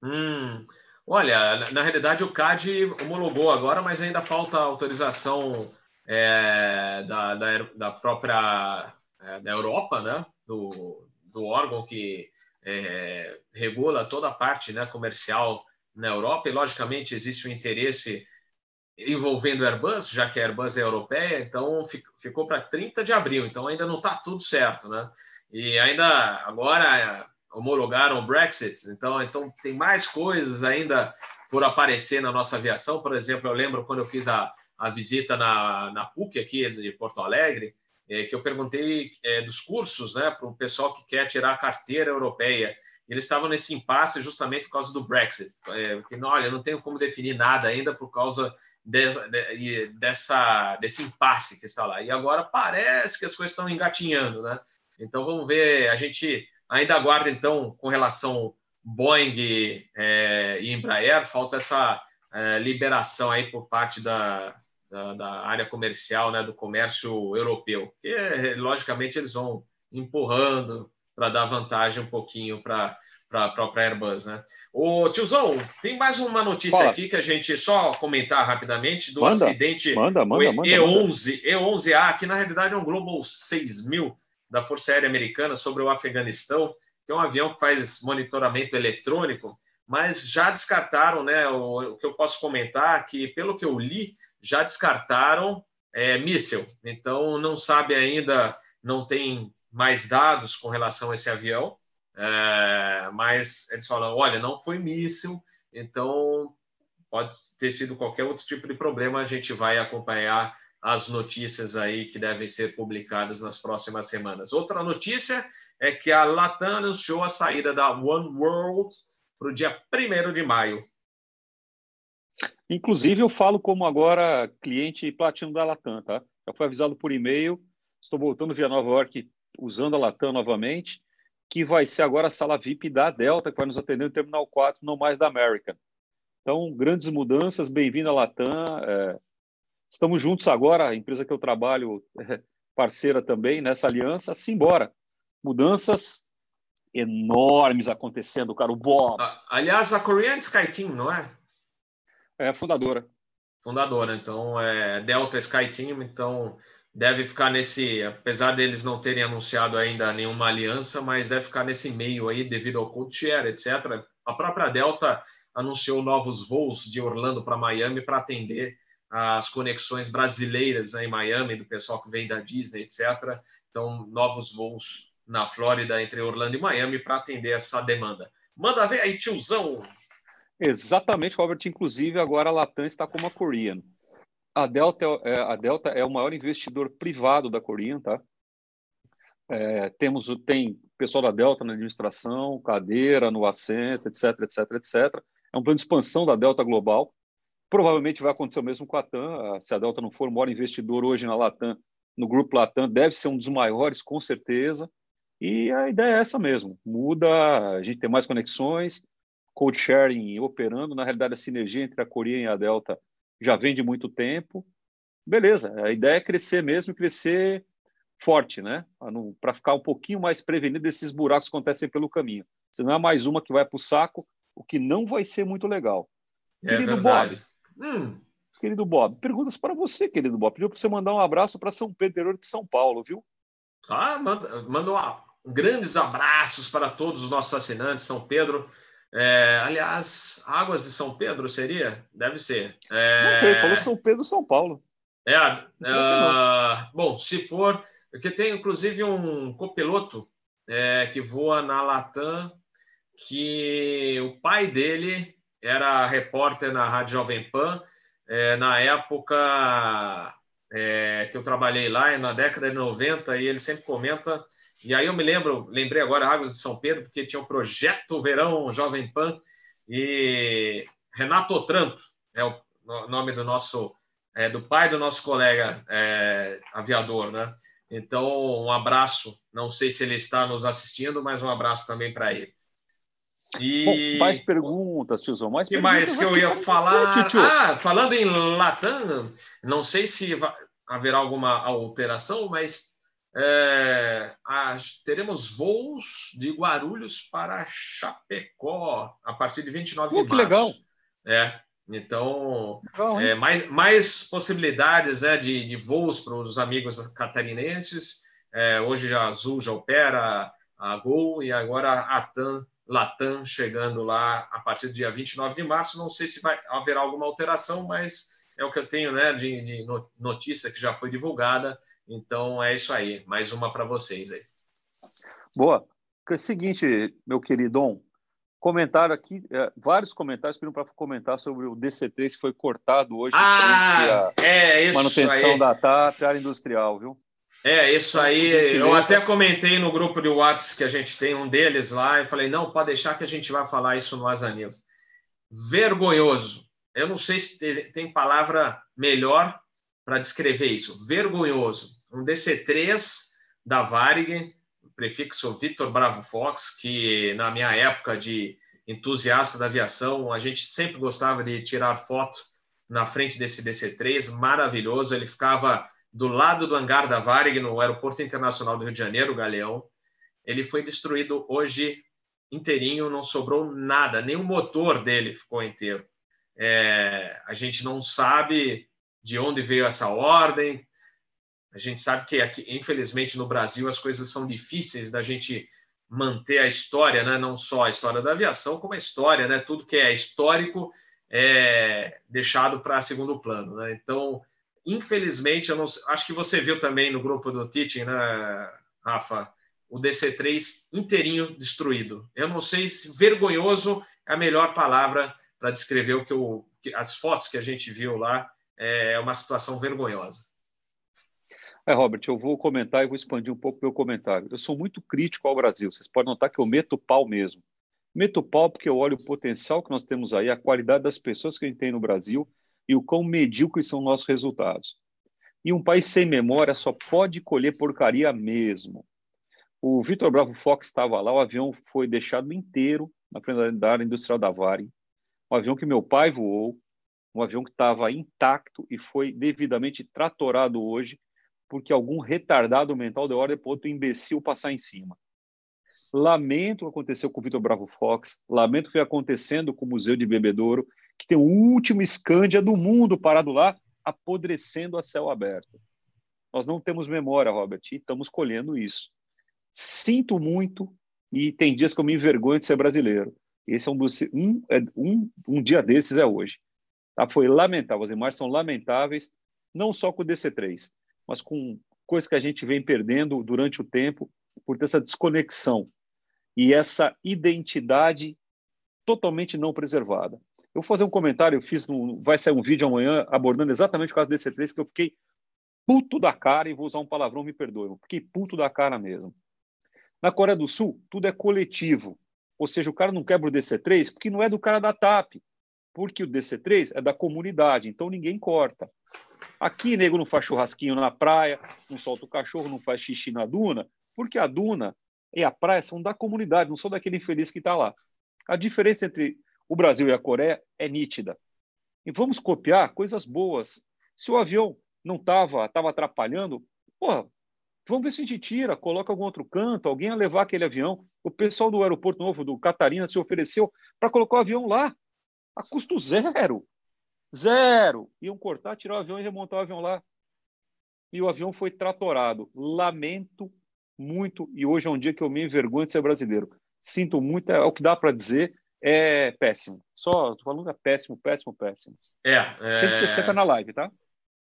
Hum. Olha, na, realidade o CAD homologou agora, mas ainda falta autorização é, da, da, da, própria é, da Europa, né? Do, do órgão que é, regula toda a parte né, comercial na Europa, e logicamente existe um interesse envolvendo Airbus, já que a Airbus é europeia, então ficou para 30 de abril, então ainda não está tudo certo, né? E ainda agora homologaram o Brexit, então, então tem mais coisas ainda por aparecer na nossa aviação. Por exemplo, eu lembro quando eu fiz a, a visita na, na PUC aqui de Porto Alegre, é, que eu perguntei é, dos cursos né, para o pessoal que quer tirar a carteira europeia. Eles estavam nesse impasse justamente por causa do Brexit. É, porque, olha, não tenho como definir nada ainda por causa de, de, dessa, desse impasse que está lá. E agora parece que as coisas estão engatinhando, né? Então vamos ver, a gente ainda aguarda então com relação Boeing é, e Embraer, falta essa é, liberação aí por parte da, da, da, área comercial, né, do comércio europeu, que logicamente eles vão empurrando para dar vantagem um pouquinho para para a própria Airbus, né? Ô, tiozão, tem mais uma notícia Fala. aqui que a gente só comentar rapidamente do manda, acidente manda, manda, E11, E11A, que na realidade é um Global 6000 da Força Aérea Americana sobre o Afeganistão, que é um avião que faz monitoramento eletrônico, mas já descartaram, né? O, o que eu posso comentar que, pelo que eu li, já descartaram é, míssil. Então, não sabe ainda, não tem mais dados com relação a esse avião. É, mas eles falam: olha, não foi míssil, então pode ter sido qualquer outro tipo de problema. A gente vai acompanhar as notícias aí que devem ser publicadas nas próximas semanas. Outra notícia é que a Latam anunciou a saída da One World para o dia 1 de maio. Inclusive, eu falo como agora cliente platino da Latam, tá? Já foi avisado por e-mail, estou voltando via Nova York usando a Latam novamente que vai ser agora a sala VIP da Delta, que vai nos atender no Terminal 4, não mais da American. Então, grandes mudanças, bem-vindo à Latam. É, estamos juntos agora, a empresa que eu trabalho, é parceira também nessa aliança, simbora. Mudanças enormes acontecendo, cara. O Bob. Aliás, a Korean SkyTeam, não é? É fundadora. Fundadora, então é Delta SkyTeam, então deve ficar nesse, apesar deles não terem anunciado ainda nenhuma aliança, mas deve ficar nesse meio aí devido ao code share, etc. A própria Delta anunciou novos voos de Orlando para Miami para atender as conexões brasileiras né, em Miami, do pessoal que vem da Disney, etc. Então, novos voos na Flórida entre Orlando e Miami para atender essa demanda. Manda ver aí, tiozão! Exatamente, Robert. Inclusive, agora a Latam está como a Korean. A Delta é, a Delta é o maior investidor privado da Korean, tá? É, temos tem pessoal da Delta na administração, cadeira no assento, etc, etc, etc. É um plano de expansão da Delta global. Provavelmente vai acontecer o mesmo com a TAM. Se a Delta não for o maior investidor hoje na Latam, no grupo Latam, deve ser um dos maiores, com certeza. E a ideia é essa mesmo. Muda, a gente tem mais conexões, code sharing operando. Na realidade, a sinergia entre a Korean e a Delta já vem de muito tempo. Beleza, a ideia é crescer mesmo, crescer forte, né? Para ficar um pouquinho mais prevenido desses buracos que acontecem pelo caminho. Senão é mais uma que vai para o saco, o que não vai ser muito legal. É querido verdade. Bob, hum. querido Bob, perguntas para você, querido Bob. Pediu para você mandar um abraço para São Pedro interior de São Paulo, viu? Ah, manda, manda um, grandes abraços para todos os nossos assinantes, São Pedro. É, aliás, Águas de São Pedro seria? Deve ser. É... Não sei, falou São Pedro, São Paulo. É, uh, bom, se for, porque tem inclusive um copiloto é, que voa na Latam, que o pai dele era repórter na Rádio Jovem Pan, é, na época é, que eu trabalhei lá, na década de 90, e ele sempre comenta e aí eu me lembro, lembrei agora Águas de São Pedro, porque tinha o Projeto Verão Jovem Pan e Renato Otranto, é o nome do nosso, é, do pai do nosso colega é, aviador, né? Então, um abraço. Não sei se ele está nos assistindo, mas um abraço também para ele. E... Bom, mais perguntas, tiozão. Mais que mais que eu ia falar? Ah, falando em Latam, não sei se haverá alguma alteração, mas é, teremos voos de Guarulhos para Chapecó a partir de 29 Pô, de março. Que legal! É, então, legal, é, mais, mais possibilidades né, de, de voos para os amigos catarinenses. É, hoje a Azul já opera a Gol e agora a TAM, Latam chegando lá a partir do dia 29 de março. Não sei se vai haverá alguma alteração, mas é o que eu tenho né, de, de notícia que já foi divulgada então é isso aí, mais uma para vocês aí. Boa. É seguinte, meu querido comentário aqui, é, vários comentários pediram para comentar sobre o DC3 que foi cortado hoje ah, é isso manutenção aí. da TAP, área industrial, viu? É, isso aí. Eu até comentei no grupo de WhatsApp que a gente tem um deles lá e falei, não, pode deixar que a gente vai falar isso no Asa News. Vergonhoso. Eu não sei se tem palavra melhor para descrever isso. Vergonhoso um DC3 da Varig, prefixo Victor Bravo Fox, que na minha época de entusiasta da aviação, a gente sempre gostava de tirar foto na frente desse DC3, maravilhoso. Ele ficava do lado do hangar da Varig, no Aeroporto Internacional do Rio de Janeiro, Galeão. ele foi destruído hoje inteirinho, não sobrou nada, nem o motor dele ficou inteiro. É, a gente não sabe de onde veio essa ordem. A gente sabe que, aqui, infelizmente, no Brasil as coisas são difíceis da gente manter a história, né? não só a história da aviação, como a história, né? tudo que é histórico é deixado para segundo plano. Né? Então, infelizmente, eu não, acho que você viu também no grupo do Teaching, né, Rafa, o DC3 inteirinho destruído. Eu não sei se vergonhoso é a melhor palavra para descrever o que, eu, as fotos que a gente viu lá. É uma situação vergonhosa. É, Robert, eu vou comentar e vou expandir um pouco meu comentário. Eu sou muito crítico ao Brasil. Vocês podem notar que eu meto pau mesmo. Meto pau porque eu olho o potencial que nós temos aí, a qualidade das pessoas que a gente tem no Brasil e o quão medíocres são nossos resultados. E um país sem memória só pode colher porcaria mesmo. O Vitor Bravo Fox estava lá, o avião foi deixado inteiro na frente da área industrial da Varig. Um avião que meu pai voou, um avião que estava intacto e foi devidamente tratorado hoje porque algum retardado mental deu ordem para outro imbecil passar em cima. Lamento o que aconteceu com o Vitor Bravo Fox, lamento o que acontecendo com o Museu de Bebedouro, que tem o último escândia do mundo parado lá, apodrecendo a céu aberto. Nós não temos memória, Robert, e estamos colhendo isso. Sinto muito, e tem dias que eu me envergonho de ser brasileiro. Esse é um dos, um, é, um, um dia desses é hoje. Tá? Foi lamentável, as imagens são lamentáveis, não só com o DC-3, mas com coisas que a gente vem perdendo durante o tempo por ter essa desconexão e essa identidade totalmente não preservada. Eu vou fazer um comentário, eu fiz no, vai sair um vídeo amanhã abordando exatamente o caso desse 3 que eu fiquei puto da cara e vou usar um palavrão, me perdoe, eu fiquei puto da cara mesmo. Na Coreia do Sul, tudo é coletivo. Ou seja, o cara não quebra o DC3 porque não é do cara da TAP, porque o DC3 é da comunidade, então ninguém corta. Aqui, nego não faz churrasquinho na praia, não solta o cachorro, não faz xixi na duna, porque a duna e a praia são da comunidade, não são daquele infeliz que está lá. A diferença entre o Brasil e a Coreia é nítida. E vamos copiar coisas boas. Se o avião não estava tava atrapalhando, porra, vamos ver se a gente tira, coloca algum outro canto, alguém a levar aquele avião. O pessoal do aeroporto novo do Catarina se ofereceu para colocar o avião lá, a custo zero. Zero! Iam cortar, tirar o avião e remontar o avião lá. E o avião foi tratorado. Lamento muito, e hoje é um dia que eu me envergonho de ser brasileiro. Sinto muito, é o que dá para dizer, é péssimo. Só tô falando é péssimo, péssimo, péssimo. É, é... 160 na live, tá?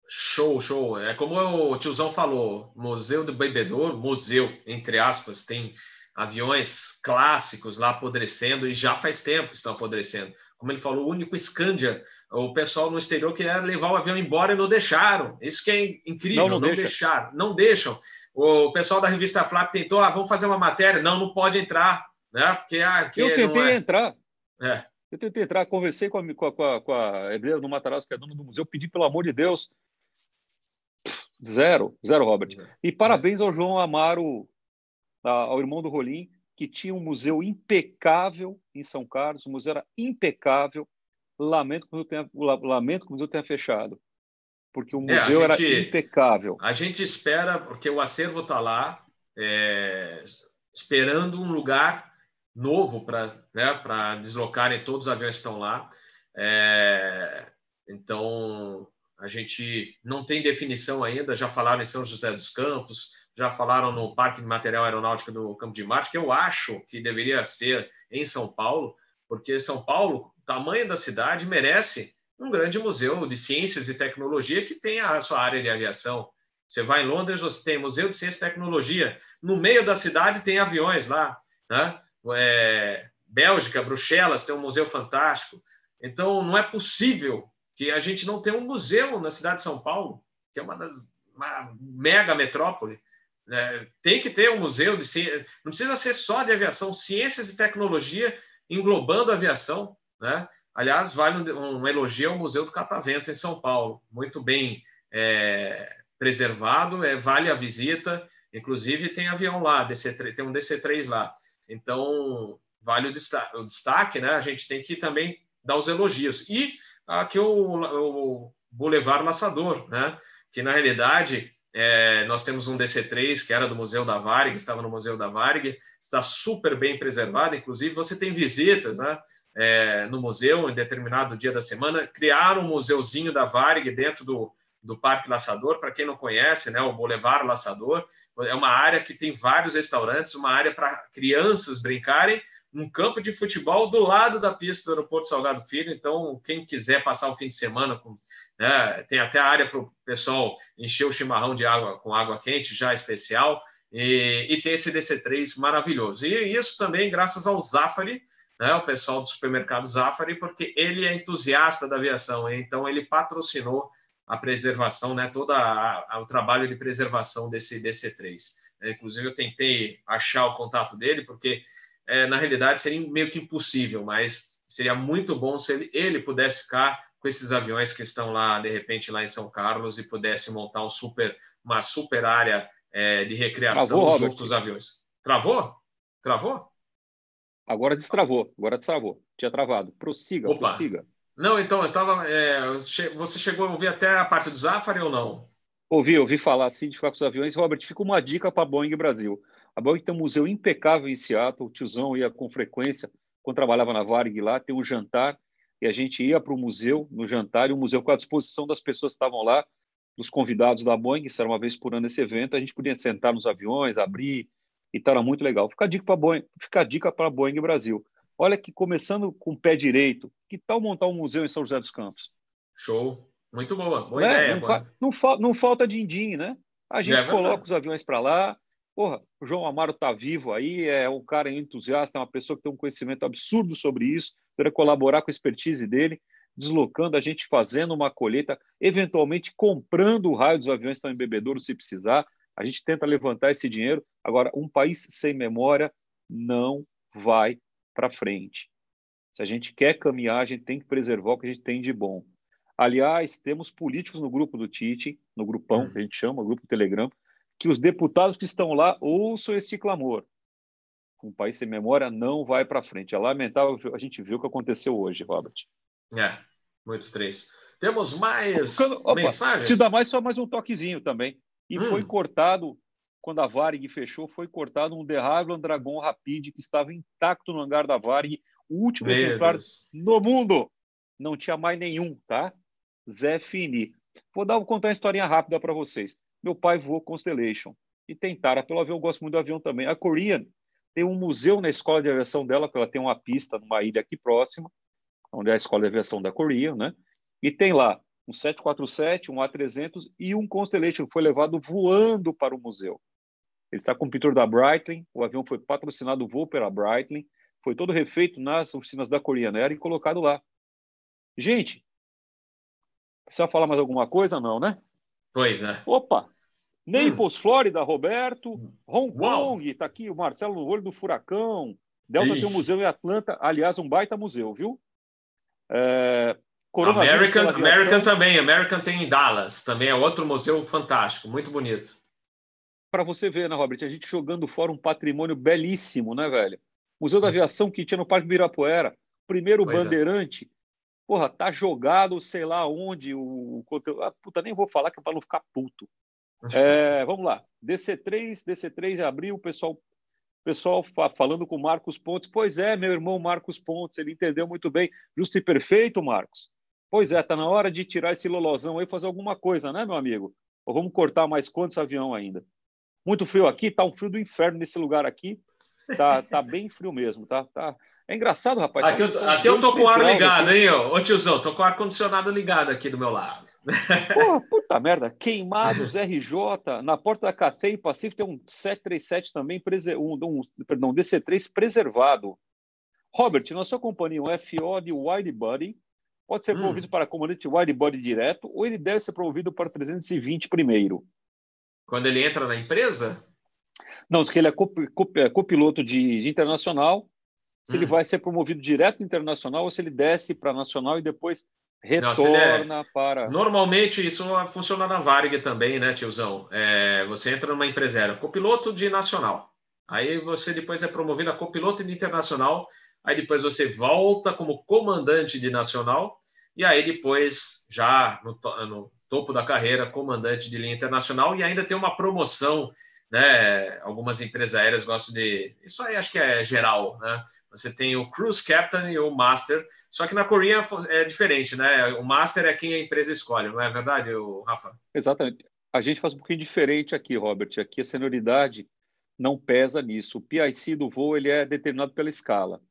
Show, show. É como o tiozão falou, Museu do Bebedouro, museu, entre aspas, tem aviões clássicos lá apodrecendo e já faz tempo que estão apodrecendo. Como ele falou, o único Scandia, o pessoal no exterior queria levar o avião embora e não deixaram. Isso que é incrível, não, não, não deixa. deixaram, não deixam. O pessoal da revista Flap tentou, ah, vamos fazer uma matéria, não, não pode entrar, né? Porque, ah, eu tentei é... entrar. É. Eu tentei entrar, conversei com a, com a, com a herdeira do Matarazzo, que é dona do museu, pedi pelo amor de Deus. Zero, zero, Robert. E parabéns ao João Amaro, ao irmão do Rolim, que tinha um museu impecável em São Carlos, o museu era impecável. Lamento que o museu tenha, lamento que o museu tenha fechado, porque o museu é, gente, era impecável. A gente espera, porque o acervo está lá, é, esperando um lugar novo para né, deslocarem todos os aviões que estão lá. É, então, a gente não tem definição ainda, já falaram em São José dos Campos, já falaram no Parque de Material Aeronáutico do Campo de Marte, que eu acho que deveria ser em São Paulo, porque São Paulo, tamanho da cidade, merece um grande museu de ciências e tecnologia que tenha a sua área de aviação. Você vai em Londres, você tem Museu de Ciência e Tecnologia. No meio da cidade tem aviões lá. Né? É, Bélgica, Bruxelas tem um museu fantástico. Então, não é possível que a gente não tenha um museu na cidade de São Paulo, que é uma das uma mega metrópole. É, tem que ter um museu de ciência, não precisa ser só de aviação, ciências e tecnologia englobando a aviação, né? Aliás, vale um, um elogio ao Museu do Catavento em São Paulo, muito bem é, preservado, é, vale a visita, inclusive tem avião lá, DC3, tem um DC3 lá, então vale o destaque, né? A gente tem que também dar os elogios. E aqui o, o Boulevard Laçador, né? Que na realidade É, nós temos um DC3 que era do Museu da Varig, estava no Museu da Varig, está super bem preservado. Inclusive, você tem visitas né, é, no museu em determinado dia da semana. Criaram um museuzinho da Varig dentro do, do Parque Laçador. Para quem não conhece, né, o Boulevard Laçador é uma área que tem vários restaurantes, uma área para crianças brincarem um campo de futebol do lado da pista do aeroporto Salgado Filho. Então, quem quiser passar o fim de semana com né, tem até área para o pessoal encher o chimarrão de água com água quente, já especial, e, e tem esse DC3 maravilhoso. E isso também graças ao Zafari, né, o pessoal do supermercado Zafari, porque ele é entusiasta da aviação, então ele patrocinou a preservação, né, todo o trabalho de preservação desse DC3. É, inclusive, eu tentei achar o contato dele, porque é, na realidade seria meio que impossível, mas seria muito bom se ele, ele pudesse ficar com esses aviões que estão lá, de repente, lá em São Carlos e pudesse montar um super, uma super área é, de recreação Travou, junto dos aviões. Travou? Travou? Agora destravou, agora destravou. Tinha travado. Prossiga, Opa. prossiga. Não, então, eu estava. É, você chegou a ouvir até a parte do Zafari ou não? Ouvi, ouvi falar assim de ficar com os aviões. Robert, fica uma dica para a Boeing Brasil. A Boeing tem um museu impecável em Seattle, o tiozão ia com frequência, quando trabalhava na Varig lá, tem um jantar, e a gente ia para o museu, no jantar, e o museu com a disposição das pessoas que estavam lá, dos convidados da Boeing, isso era uma vez por ano esse evento, a gente podia sentar nos aviões, abrir, e era muito legal. Fica a dica para a Boeing, fica a dica para a Boeing Brasil. Olha que começando com o pé direito, que tal montar um museu em São José dos Campos? Show, muito boa, boa é? ideia. Não, fa não, fa não, falta din-din, né? A gente é coloca os aviões para lá, Porra, o João Amaro está vivo aí, é um cara entusiasta, é uma pessoa que tem um conhecimento absurdo sobre isso, poderia colaborar com a expertise dele, deslocando, a gente fazendo uma colheita, eventualmente comprando o raio dos aviões que estão em bebedouro se precisar. A gente tenta levantar esse dinheiro. Agora, um país sem memória não vai para frente. Se a gente quer caminhar, a gente tem que preservar o que a gente tem de bom. Aliás, temos políticos no grupo do Tite, no grupão, que a gente chama, grupo Telegram, que os deputados que estão lá ouçam este clamor. Um país sem memória não vai para frente. É lamentável a gente ver o que aconteceu hoje, Robert. É, muito triste. Temos mais Opa, mensagens? Te dá mais só mais um toquezinho também. E hum. foi cortado, quando a Varig fechou, foi cortado um The Havilland Dragon Rapid que estava intacto no hangar da Varig, o último Meu exemplar Deus. no mundo. Não tinha mais nenhum, tá? Zé Fini. Vou dar, vou contar uma historinha rápida para vocês. Meu pai voou Constellation e tentara pelo avião. Eu gosto muito do avião também. A Korean tem um museu na escola de aviação dela, que ela tem uma pista numa ilha aqui próxima, onde é a escola de aviação da Korean, né? E tem lá um 747, um A300 e um Constellation que foi levado voando para o museu. Ele está com o pintor da Breitling, o avião foi patrocinado o voo pela Breitling, foi todo refeito nas oficinas da Korean Air e colocado lá. Gente, precisa falar mais alguma coisa? Não, né? Pois é. Opa! Naples, hum. Flórida, Roberto. Hong Kong, está aqui o Marcelo no olho do furacão. Delta Ixi. tem um museu em Atlanta, aliás, um baita museu, viu? É... American, American também, American tem em Dallas, também é outro museu fantástico, muito bonito. Para você ver, né, Robert, a gente jogando fora um patrimônio belíssimo, né, velho? Museu da hum. Aviação que tinha no Parque Birapuera, primeiro pois é. bandeirante, é. porra, tá jogado, sei lá onde, o conteúdo. Ah, puta, nem vou falar que é para não ficar puto. É, vamos lá. DC3, DC3 abriu, o pessoal, pessoal falando com o Marcos Pontes. Pois é, meu irmão Marcos Pontes, ele entendeu muito bem. Justo e perfeito, Marcos. Pois é, tá na hora de tirar esse lolozão aí e fazer alguma coisa, né, meu amigo? Ou vamos cortar mais quantos avião ainda? Muito frio aqui, tá um frio do inferno nesse lugar aqui. Tá, tá bem frio mesmo, tá? tá... É engraçado, rapaz. Aqui, tá eu, aqui eu tô com o ar ligado, aqui. hein, ô, ô tiozão? Tô com o ar-condicionado ligado aqui do meu lado. Porra, puta merda, queimados RJ, na porta da Cathay Pacífico tem um 737 também, um, um, perdão, DC3 preservado. Robert, na sua companhia, um FO de wide body pode ser hum. promovido para comandante wide body direto ou ele deve ser promovido para 320 primeiro? Quando ele entra na empresa? Não, se ele é, é copiloto de, de internacional, se hum. ele vai ser promovido direto internacional ou se ele desce para nacional e depois retorna Não, é... para. Normalmente isso funciona na Varg também, né, tiozão? É, você entra numa empresária, copiloto de nacional. Aí você depois é promovido a copiloto de internacional. Aí depois você volta como comandante de nacional. E aí depois, já no, no topo da carreira, comandante de linha internacional e ainda tem uma promoção, né? Algumas empresas aéreas gostam de. Isso aí acho que é geral, né? Você tem o Cruise Captain e o Master, só que na Coreia é diferente, né? O Master é quem a empresa escolhe, não é verdade, Rafa? Exatamente. A gente faz um pouquinho diferente aqui, Robert. Aqui a senioridade não pesa nisso. O PIC do voo ele é determinado pela escala.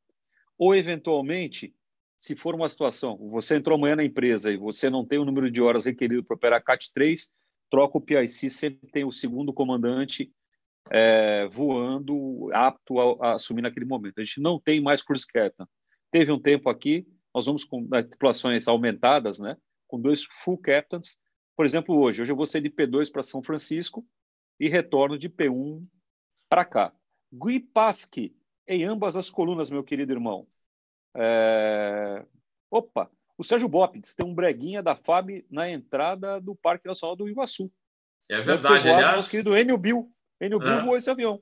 Ou, eventualmente, se for uma situação, você entrou amanhã na empresa e você não tem o número de horas requerido para operar CAT 3, troca o PIC, sempre tem o segundo comandante é, voando, apto a, a, assumir naquele momento. A gente não tem mais cruise captain. Teve um tempo aqui, nós vamos com tripulações aumentadas, né, com dois full captains. Por exemplo, hoje, hoje eu vou sair de P2 para São Francisco e retorno de P1 para cá. Guipaski, em ambas as colunas, meu querido irmão. É... Opa, o Sérgio Bopes tem um breguinha da FAB na entrada do Parque Nacional do Iguaçu. É verdade, aliás. Nosso querido Enio Bill. Enio Bill é. voou esse avião.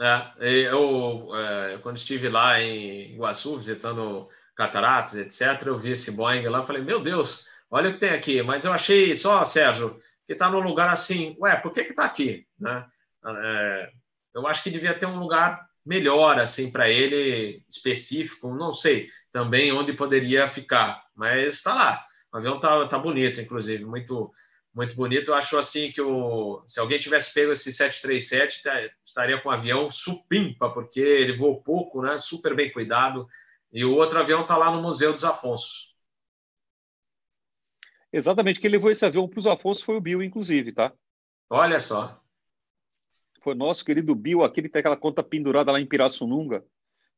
É, eu, é, quando estive lá em Iguaçu, visitando cataratas, etc., eu vi esse Boeing lá, falei, meu Deus, olha o que tem aqui. Mas eu achei só, Sérgio, que está num lugar assim, ué, por que que está aqui? Né? É, eu acho que devia ter um lugar melhor assim para ele específico, não sei também onde poderia ficar, mas está lá. O avião tá, tá bonito, inclusive, muito muito bonito. Eu acho assim que o, se alguém tivesse pego esse 737, tá, estaria com o avião supimpa, porque ele voou pouco, né? Super bem cuidado. E o outro avião está lá no Museu dos Afonsos. Exatamente, quem levou esse avião para os Afonsos foi o Bill, inclusive, tá? Olha só foi nosso querido Bill, aquele que tem aquela conta pendurada lá em Pirassununga,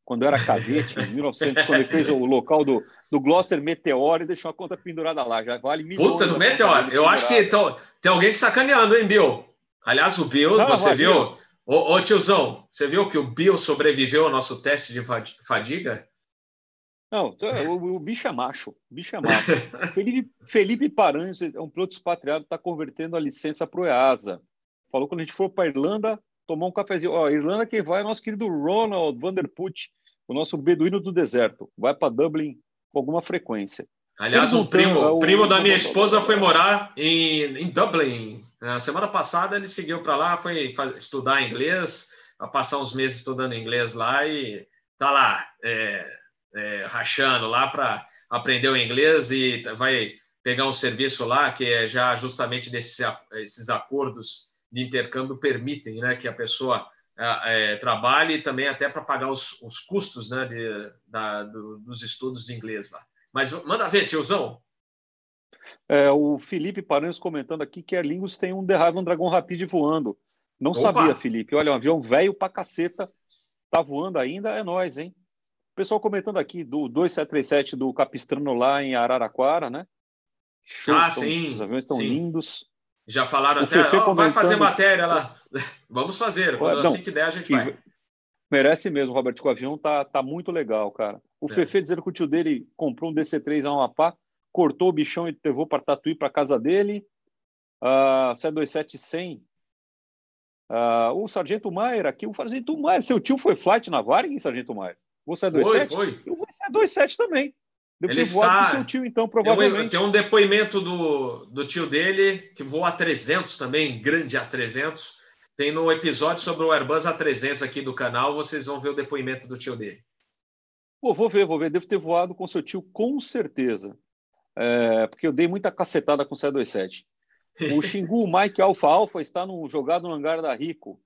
quando era cadete, em 1900, quando ele fez o local do, do Gloucester Meteor e deixou a conta pendurada lá. Já vale milhões. Puta, do Meteor. Eu acho que tô, tem alguém te sacaneando, hein, Bill? Aliás, o Bill, Não, você viu? Ô, ô, tiozão, você viu que o Bill sobreviveu ao nosso teste de fadiga? Não, o, o bicho é macho. O bicho é macho. Felipe, Felipe Paranhos é um piloto expatriado, está convertendo a licença para o EASA falou quando a gente for para Irlanda tomar um cafezinho. Ó, Irlanda quem vai é nosso querido Ronald Vanderput, o nosso beduíno do deserto. Vai para Dublin com alguma frequência. Aliás, um primo, é, o primo da minha esposa foi morar em, em Dublin. Na semana passada ele seguiu para lá, foi estudar inglês, passar uns meses estudando inglês lá e tá lá é, é, rachando lá para aprender o inglês e vai pegar um serviço lá que é já justamente desses esses acordos de intercâmbio permitem né, que a pessoa é, trabalhe também até para pagar os, os, custos né, de, da, do, dos estudos de inglês lá. Mas manda ver, tiozão. É, o Felipe Paranhos comentando aqui que a Lingus tem um The Raven Dragão Rapid voando. Não Opa. sabia, Felipe. Olha, um avião velho pra caceta. Tá voando ainda, é nós, hein? O pessoal comentando aqui do 2737 do Capistrano lá em Araraquara, né? Show, ah, sim. Os aviões estão lindos. Já falaram o até, oh, vai fazer matéria lá. Vamos fazer, quando Não, assim que der a gente vai. Merece mesmo, Robert, o avião tá, tá muito legal, cara. O é. Fefe dizendo que o tio dele comprou um DC-3 a Amapá, cortou o bichão e levou para Tatuí, para casa dele. Uh, C-27-100. Uh, o Sargento Maier aqui, o Sargento Maier, seu tio foi flight na Varig, Sargento Maier? Você é 27? Foi, foi. Eu vou ser 27 também. Deve ele está... com seu tio, então, provavelmente. Tem um, tem um, depoimento do, do tio dele, que voa A300 também, grande A300. Tem no episódio sobre o Airbus A300 aqui do canal, vocês vão ver o depoimento do tio dele. Pô, vou ver, vou ver. Devo ter voado com seu tio, com certeza. É, porque eu dei muita cacetada com o C27. O Xingu Mike Alfa Alfa está no, jogado no hangar da Rico.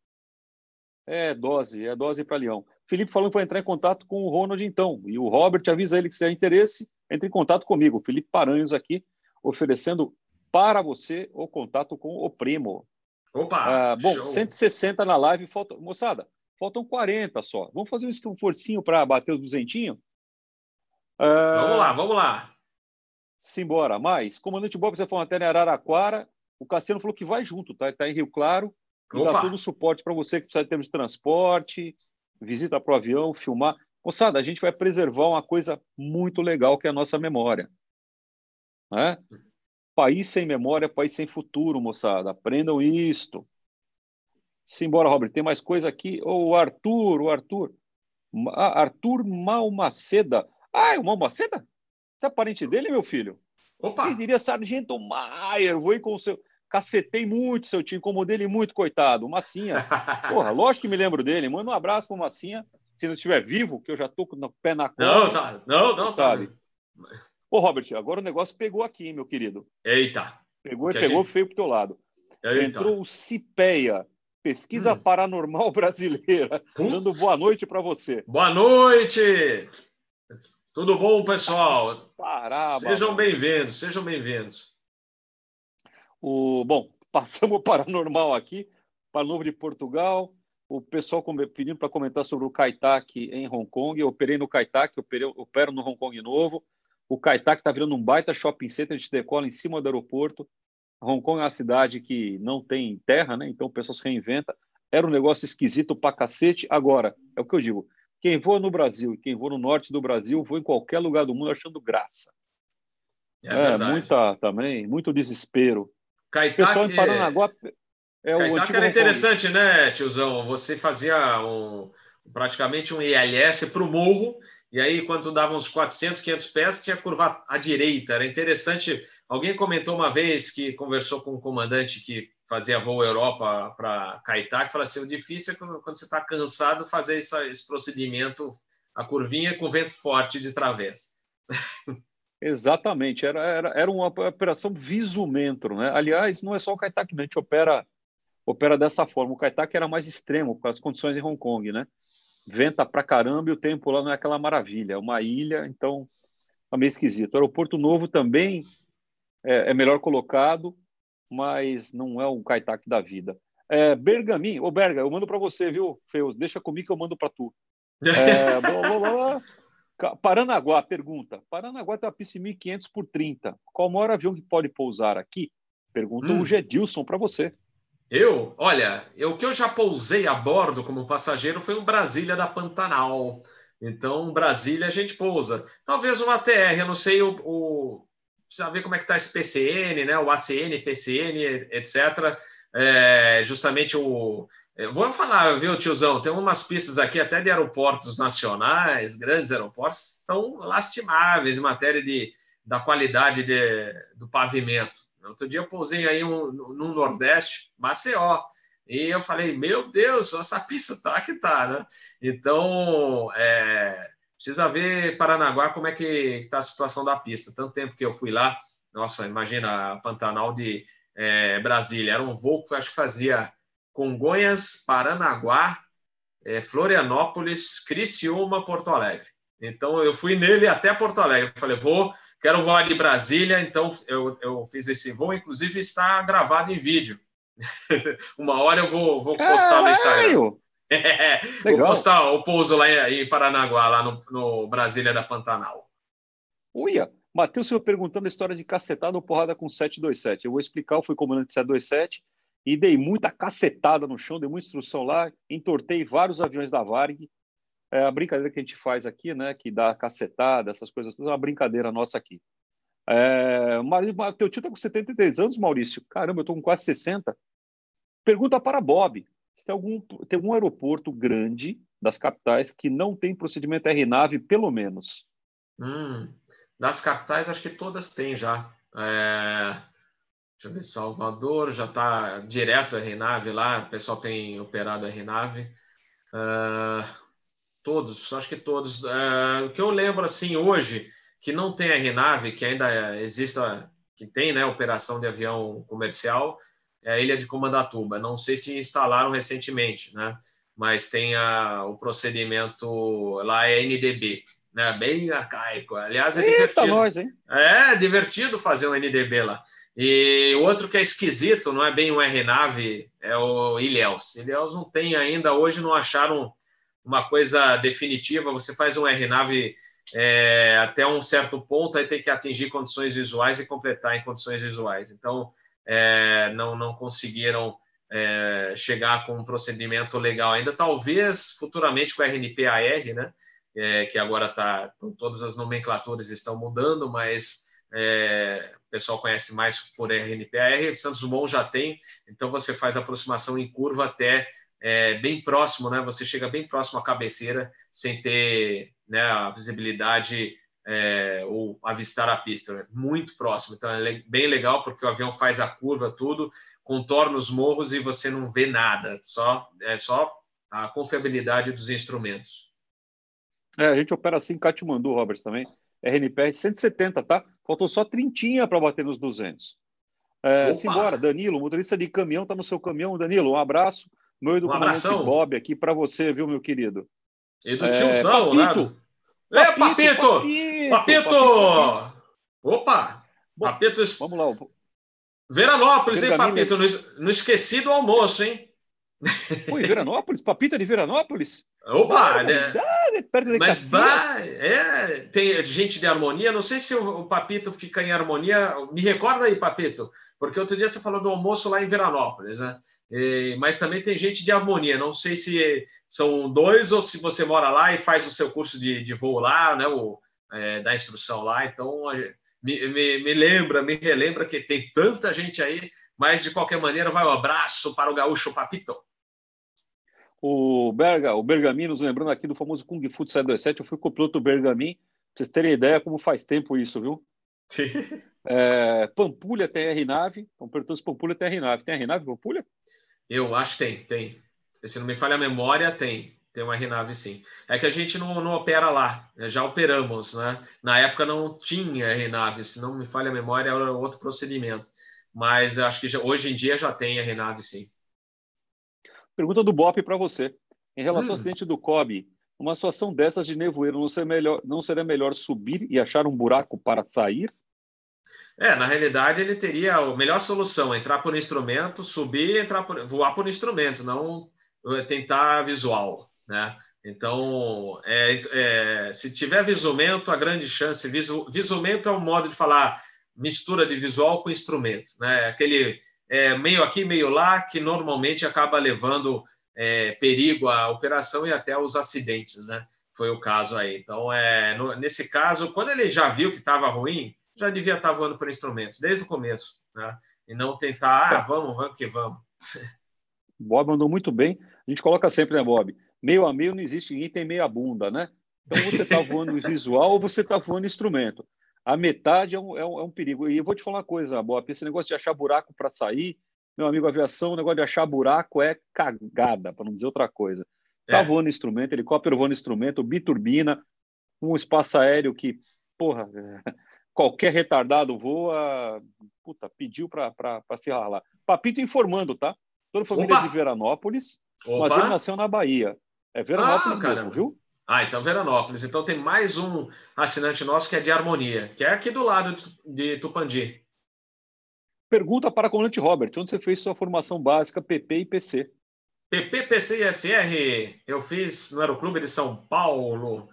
É dose, é dose para Leão. Felipe falando que vai entrar em contato com o Ronald então. E o Robert avisa ele que se há interesse, entre em contato comigo. Felipe Paranhos aqui, oferecendo para você o contato com o primo. Opa! Ah, bom, show. 160 na live, falta... moçada, faltam 40 só. Vamos fazer um forcinho para bater os duzentinhos? Ah, vamos lá, vamos lá. Simbora. Mais, comandante Bob, você falou até em Araraquara. O Cassiano falou que vai junto, tá? Está em Rio Claro. E dá todo o suporte para você que precisa de termos de transporte, visita para o avião, filmar. Moçada, a gente vai preservar uma coisa muito legal que é a nossa memória. Né? País sem memória, país sem futuro, moçada. Aprendam isto. Simbora, Robert. Tem mais coisa aqui. Oh, o Arthur, o Arthur. Ah, Arthur Malmaceda. Ah, é o Malmaceda? Você é parente dele, meu filho? Opa! Quem diria Sargento Maier? Vou com o seu. Cacetei muito seu time, incomodei ele muito, coitado. Massinha. Porra, lógico que me lembro dele. Manda um abraço pro Massinha. Se não estiver vivo, que eu já tô com o pé na cola. Não, tá. Não, não, sabe. Tá. Ô, Robert, agora o negócio pegou aqui, meu querido. Eita. Pegou e pegou gente... feio pro teu lado. Eita. Entrou o Cipeia, pesquisa hum. paranormal brasileira. Putz. Dando boa noite para você. Boa noite! Tudo bom, pessoal? Pará, sejam bem-vindos, sejam bem-vindos. O, bom, passamos o paranormal aqui, para Novo de Portugal. O pessoal pedindo para comentar sobre o Kaitak em Hong Kong. Eu operei no Kaitak, operei, opero no Hong Kong novo. O Kaitak está virando um baita shopping center, a gente decola em cima do aeroporto. Hong Kong é uma cidade que não tem terra, né? então o pessoal se reinventa. Era um negócio esquisito pra cacete. Agora, é o que eu digo, quem voa no Brasil e quem voa no norte do Brasil, voa em qualquer lugar do mundo achando graça. É, é muita também, muito desespero. Caetá pessoal em Paranaguá é o Caetá era interessante, né, tiozão? Você fazia um, praticamente um ILS para o morro, e aí, quando dava uns 400, 500 pés, tinha que curvar à direita. Era interessante. Alguém comentou uma vez que conversou com um comandante que fazia voo Europa para Caetá, que falou assim: o difícil é quando, quando você está cansado fazer essa, esse procedimento, a curvinha com vento forte de travessa. Exatamente, era, era, era uma operação visumentro. Né? Aliás, não é só o que a gente opera, opera dessa forma. O que era mais extremo, com as condições em Hong Kong. Né? Venta pra caramba e o tempo lá não é aquela maravilha. É uma ilha, então é meio esquisito. O aeroporto novo também é, é melhor colocado, mas não é um Caetac da vida. É, Bergamin, ô Berga, eu mando para você, viu, Feus? Deixa comigo que eu mando para tu. É, blá, blá, blá, Paranaguá, pergunta. Paranaguá tem uma pista 1.500 por 30. Qual o maior avião que pode pousar aqui? Pergunta hum. o Gedilson para você. Eu? Olha, o que eu já pousei a bordo como passageiro foi um Brasília da Pantanal. Então, Brasília a gente pousa. Talvez um ATR, eu não sei o, o precisa ver como é que está esse PCN, né, o ACN, PCN, etc. É, justamente o. Vou falar, viu, tiozão? Tem umas pistas aqui até de aeroportos nacionais, grandes aeroportos, tão lastimáveis em matéria de, da qualidade de, do pavimento. Outro dia eu pousei aí um, no Nordeste, Maceió, e eu falei, meu Deus, essa pista tá que tá, né? Então, é, Precisa ver Paranaguá como é que está a situação da pista. Tanto tempo que eu fui lá, nossa, imagina Pantanal de é, Brasília. Era um voo que eu acho que fazia Congonhas, Paranaguá, é, Florianópolis, Criciúma, Porto Alegre. Então eu fui nele até Porto Alegre. Eu falei, vou, quero voar de Brasília. Então eu, eu fiz esse voo, inclusive está gravado em vídeo. Uma hora eu vou, vou postar no Instagram. É, vou postar o pouso lá em Paranaguá, lá no, no Brasília da Pantanal. Uia! Matheus, senhor perguntando a história de cacetada ou porrada com 727. Eu vou explicar, eu fui comandante 727 e dei muita cacetada no chão, dei muita instrução lá, entortei vários aviões da Varg. É a brincadeira que a gente faz aqui, né? Que dá cacetada, essas coisas, tudo é uma brincadeira nossa aqui. É, teu tio está com 73 anos, Maurício. Caramba, eu estou com quase 60. Pergunta para Bob. Se tem algum, tem algum aeroporto grande das capitais que não tem procedimento RNAV, pelo menos? Hum, das capitais, acho que todas têm já. É... Deixa eu ver, Salvador já está direto RNAV lá, o pessoal tem operado RNAV. Uh, todos, acho que todos. Uh, o que eu lembro assim hoje, que não tem RNAV, que ainda existe, que tem né, operação de avião comercial, é a ilha de Comandatuba. Não sei se instalaram recentemente, né? Mas tem a, o procedimento lá é NDB, né? Bem arcaico. Aliás, é Eita divertido. Nós, hein? É divertido fazer um NDB lá. E outro que é esquisito, não é bem um RNAV, é o Ilhéus. Ilhéus não tem ainda, hoje não acharam uma coisa definitiva. Você faz um RNAV é, até um certo ponto, aí tem que atingir condições visuais e completar em condições visuais. Então, é, não, não conseguiram é, chegar com um procedimento legal ainda. Talvez futuramente com a RNPAR, né? É, que agora está, todas as nomenclaturas estão mudando, mas é, o pessoal conhece mais por RNPAR. Santos Dumont já tem, então você faz aproximação em curva até é, bem próximo, né? Você chega bem próximo à cabeceira, sem ter né, a visibilidade é, ou avistar a pista, é muito próximo. Então é bem legal porque o avião faz a curva, tudo, contorna os morros e você não vê nada, só é só a confiabilidade dos instrumentos. É, a gente opera assim em Katmandu, Robert, também. RNPR 170, tá? Faltou só trintinha para bater nos 200. É, simbora, Danilo, motorista de caminhão, está no seu caminhão. Danilo, um abraço. Meu do um Bob aqui para você, viu, meu querido? E do é, tiozão, Papito. né? É, Papito! Papito! Papito! Papito! Opa! Papito. Vamos lá. Veranópolis, hein, Papito? Não esqueci do almoço, hein? Em Veranópolis? Papita de Veranópolis? Opa, né? Perto de Mas vai, é, tem gente de harmonia. Não sei se o, o, Papito fica em harmonia. Me recorda aí, Papito, porque outro dia você falou do almoço lá em Veranópolis, né? E, mas também tem gente de harmonia. Não sei se são dois ou se você mora lá e faz o seu curso de, de voo lá, né? O, é, da instrução lá. Então, me, me, me lembra, me relembra que tem tanta gente aí. Mas, de qualquer maneira, vai um abraço para o gaúcho Papito. O Berga, o Bergamin, nos lembrando aqui do famoso Kung Fu 727, eu fui copiloto do Bergamin, pra vocês terem ideia como faz tempo isso, viu? é, Pampulha tem R-Nave, então perguntou se Pampulha tem R-Nave. Tem R-Nave Pampulha? Eu acho que tem, tem. Se não me falha a memória, tem. Tem uma R-Nave, sim. É que a gente não, não opera lá, né? já operamos, né? Na época não tinha R-Nave, se não me falha a memória, era outro procedimento. Mas acho que já, hoje em dia já tem R-Nave, sim. Pergunta do Bop para você. Em relação hum. ao acidente do Kobe, numa situação dessas de nevoeiro, não seria, melhor, não seria melhor subir e achar um buraco para sair? É, na realidade ele teria a melhor solução, entrar por instrumento, subir, entrar por, voar por instrumento, não eh, tentar visual, né? Então, é, é, se tiver visualmente, a grande chance, visu, visualmente é um modo de falar mistura de visual com instrumento, né? Aquele é, meio aqui, meio lá, que normalmente acaba levando é, perigo à operação e até os acidentes, né? Foi o caso aí. Então, é, no, nesse caso, quando ele já viu que estava ruim, já devia estar tá voando por instrumentos, desde o começo, né? E não tentar, ah, vamos, vamos que vamos. Bob mandou muito bem. A gente coloca sempre, né, Bob? Meio a meio não existe ninguém tem meia bunda, né? Então você está voando visual ou você está voando instrumento a metade é um, é um, é um perigo. E eu vou te falar uma coisa, Bob, esse negócio de achar buraco para sair, meu amigo aviação, o negócio de achar buraco é cagada, para não dizer outra coisa. Tá é. voando instrumento, helicóptero voando instrumento, biturbina, um espaço aéreo que, porra, qualquer retardado voa, puta, pediu para se ralar. Papito informando, tá? Toda família Opa. de Veranópolis, Opa. mas ele nasceu na Bahia. É Veranópolis ah, mesmo, viu? Ah, então Veranópolis. Então tem mais um assinante nosso que é de Harmonia, que é aqui do lado de Tupandi. Pergunta para o comandante Robert, onde você fez sua formação básica PP e PC? PP, PC e FR, eu fiz no Aeroclube de São Paulo.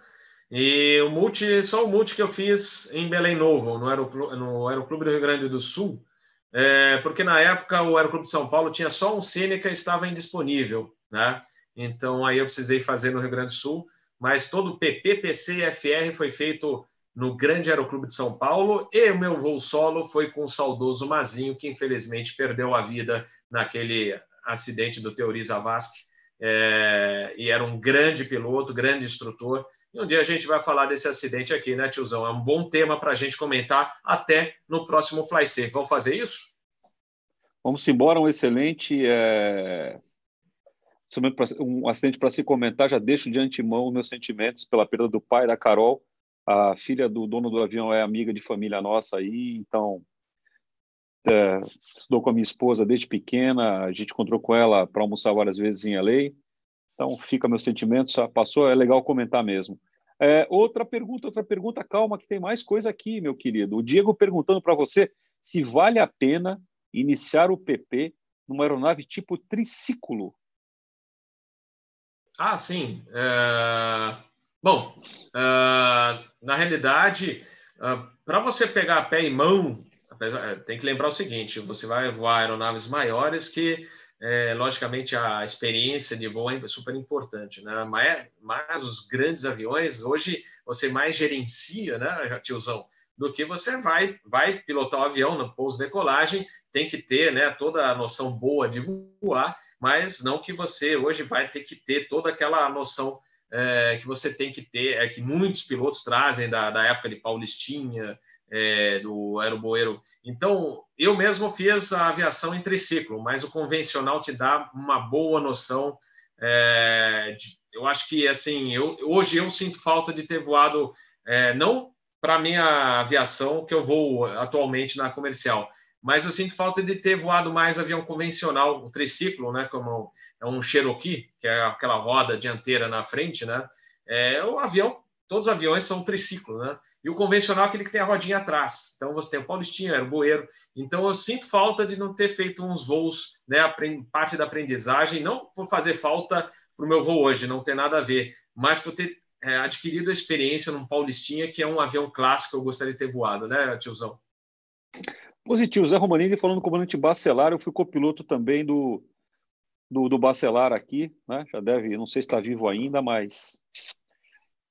E o multi, só o multi que eu fiz em Belém Novo, no Aeroclube, no Aeroclube do Rio Grande do Sul, é, porque na época o Aeroclube de São Paulo tinha só um Seneca e estava indisponível, né? Então aí eu precisei fazer no Rio Grande do Sul mas todo o PP, PC e FR foi feito no Grande Aeroclube de São Paulo e o meu voo solo foi com o saudoso Mazinho, que infelizmente perdeu a vida naquele acidente do Teori Zavascki. É, e era um grande piloto, grande instrutor. E um dia a gente vai falar desse acidente aqui, né, tiozão? É um bom tema para a gente comentar até no próximo Fly Safe. Vamos fazer isso? Vamos embora, um excelente é um acidente para se comentar, já deixo de antemão meus sentimentos pela perda do pai da Carol. A filha do dono do avião é amiga de família nossa aí, então é, estudou com a minha esposa desde pequena, a gente encontrou com ela para almoçar várias vezes em LA. Então fica meus sentimentos, passou, é legal comentar mesmo. É, outra pergunta, outra pergunta, calma, que tem mais coisa aqui, meu querido. O Diego perguntando para você se vale a pena iniciar o PP numa aeronave tipo triciclo ah, sim. É... Bom, uh, na realidade, uh, para você pegar pé e mão, apesar, tem que lembrar o seguinte: você vai voar aeronaves maiores que, é, logicamente, a experiência de voo é super importante, né? Mas, mas os grandes aviões, hoje, você mais gerencia, né, tiozão, do que você vai, vai pilotar o avião no pouso decolagem, tem que ter né, toda a noção boa de voar mas não que você hoje vai ter que ter toda aquela noção é, que você tem que ter, é que muitos pilotos trazem da, da época de Paulistinha, é, do aeroboeiro. Então, eu mesmo fiz a aviação em triciclo, mas o convencional te dá uma boa noção. É, de, eu acho que, assim, eu, hoje eu sinto falta de ter voado, não para minha aviação, que eu vou atualmente na comercial, mas eu sinto falta de ter voado mais avião convencional, o triciclo, né, como é um Cherokee, que é aquela roda dianteira na frente, né? É, o avião, todos os aviões são triciclo, né? E o convencional é aquele que tem a rodinha atrás. Então você tem o Paulistinho, era o Boeiro. Então eu sinto falta de não ter feito uns voos, né? Parte da aprendizagem, não por fazer falta para o meu voo hoje, não tem nada a ver, mas por ter é, adquirido a experiência num Paulistinha, que é um avião clássico eu gostaria de ter voado, né, tiozão? Positivo, Zé Romanini falando com o comandante Bacelar, eu fui copiloto também do, do, do Bacelar aqui, né? Já deve, não sei se está vivo ainda, mas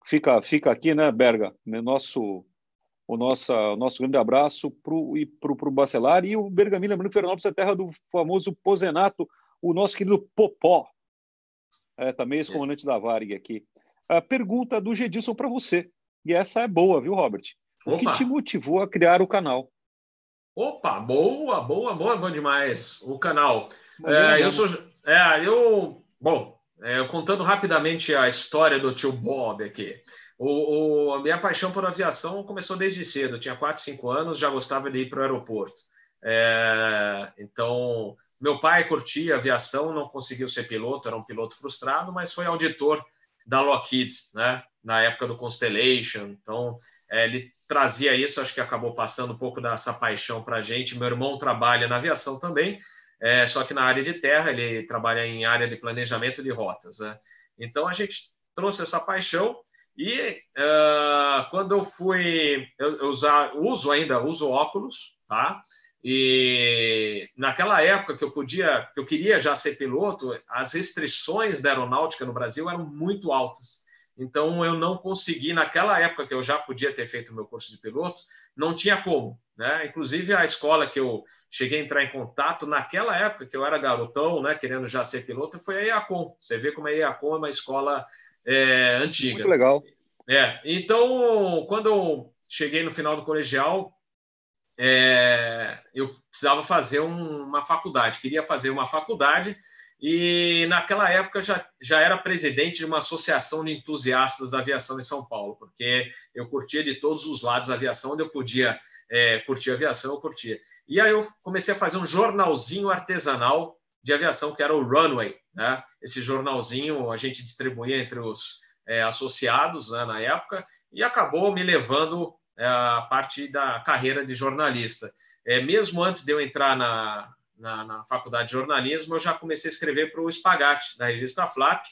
fica, fica aqui, né, Berga? Nosso, o nosso, o nosso grande abraço para o Bacelar e o Bergamini, lembrando que Fernandes é terra do famoso Pozenato, o nosso querido Popó, é, também ex-comandante da Varg aqui. A pergunta do Gedilson para você, e essa é boa, viu, Robert? O Opa. que te motivou a criar o canal? Opa, boa, boa, boa, bom demais. O canal. É, eu sou. É, eu. Bom, é, contando rapidamente a história do tio Bob aqui. O, o, a minha paixão por aviação começou desde cedo. Eu tinha 4, 5 anos, já gostava de ir para o aeroporto. É, então, meu pai curtia aviação, não conseguiu ser piloto, era um piloto frustrado, mas foi auditor da Lockheed, né? Na época do Constellation. Então, é, ele trazia isso, acho que acabou passando um pouco dessa paixão para a gente. Meu irmão trabalha na aviação também, é, só que na área de terra, ele trabalha em área de planejamento de rotas. Né? Então a gente trouxe essa paixão e uh, quando eu fui, eu, usar, uso ainda, uso óculos, tá? E naquela época que eu podia, que eu queria já ser piloto, as restrições da aeronáutica no Brasil eram muito altas. Então, eu não consegui, naquela época que eu já podia ter feito meu curso de piloto, não tinha como. Né? Inclusive, a escola que eu cheguei a entrar em contato, naquela época que eu era garotão, né, querendo já ser piloto, foi a IACOM. Você vê como a IACOM é uma escola é, antiga. Muito legal. É, então, quando eu cheguei no final do colegial, é, eu precisava fazer um, uma faculdade, queria fazer uma faculdade e naquela época já, já era presidente de uma associação de entusiastas da aviação em São Paulo, porque eu curtia de todos os lados a aviação, onde eu podia é, curtir a aviação, eu curtia. E aí eu comecei a fazer um jornalzinho artesanal de aviação, que era o Runway. Né? Esse jornalzinho a gente distribuía entre os é, associados né, na época, e acabou me levando é, a parte da carreira de jornalista. É, mesmo antes de eu entrar na, na, na faculdade de jornalismo, eu já comecei a escrever para o Spagatti, da revista Flap,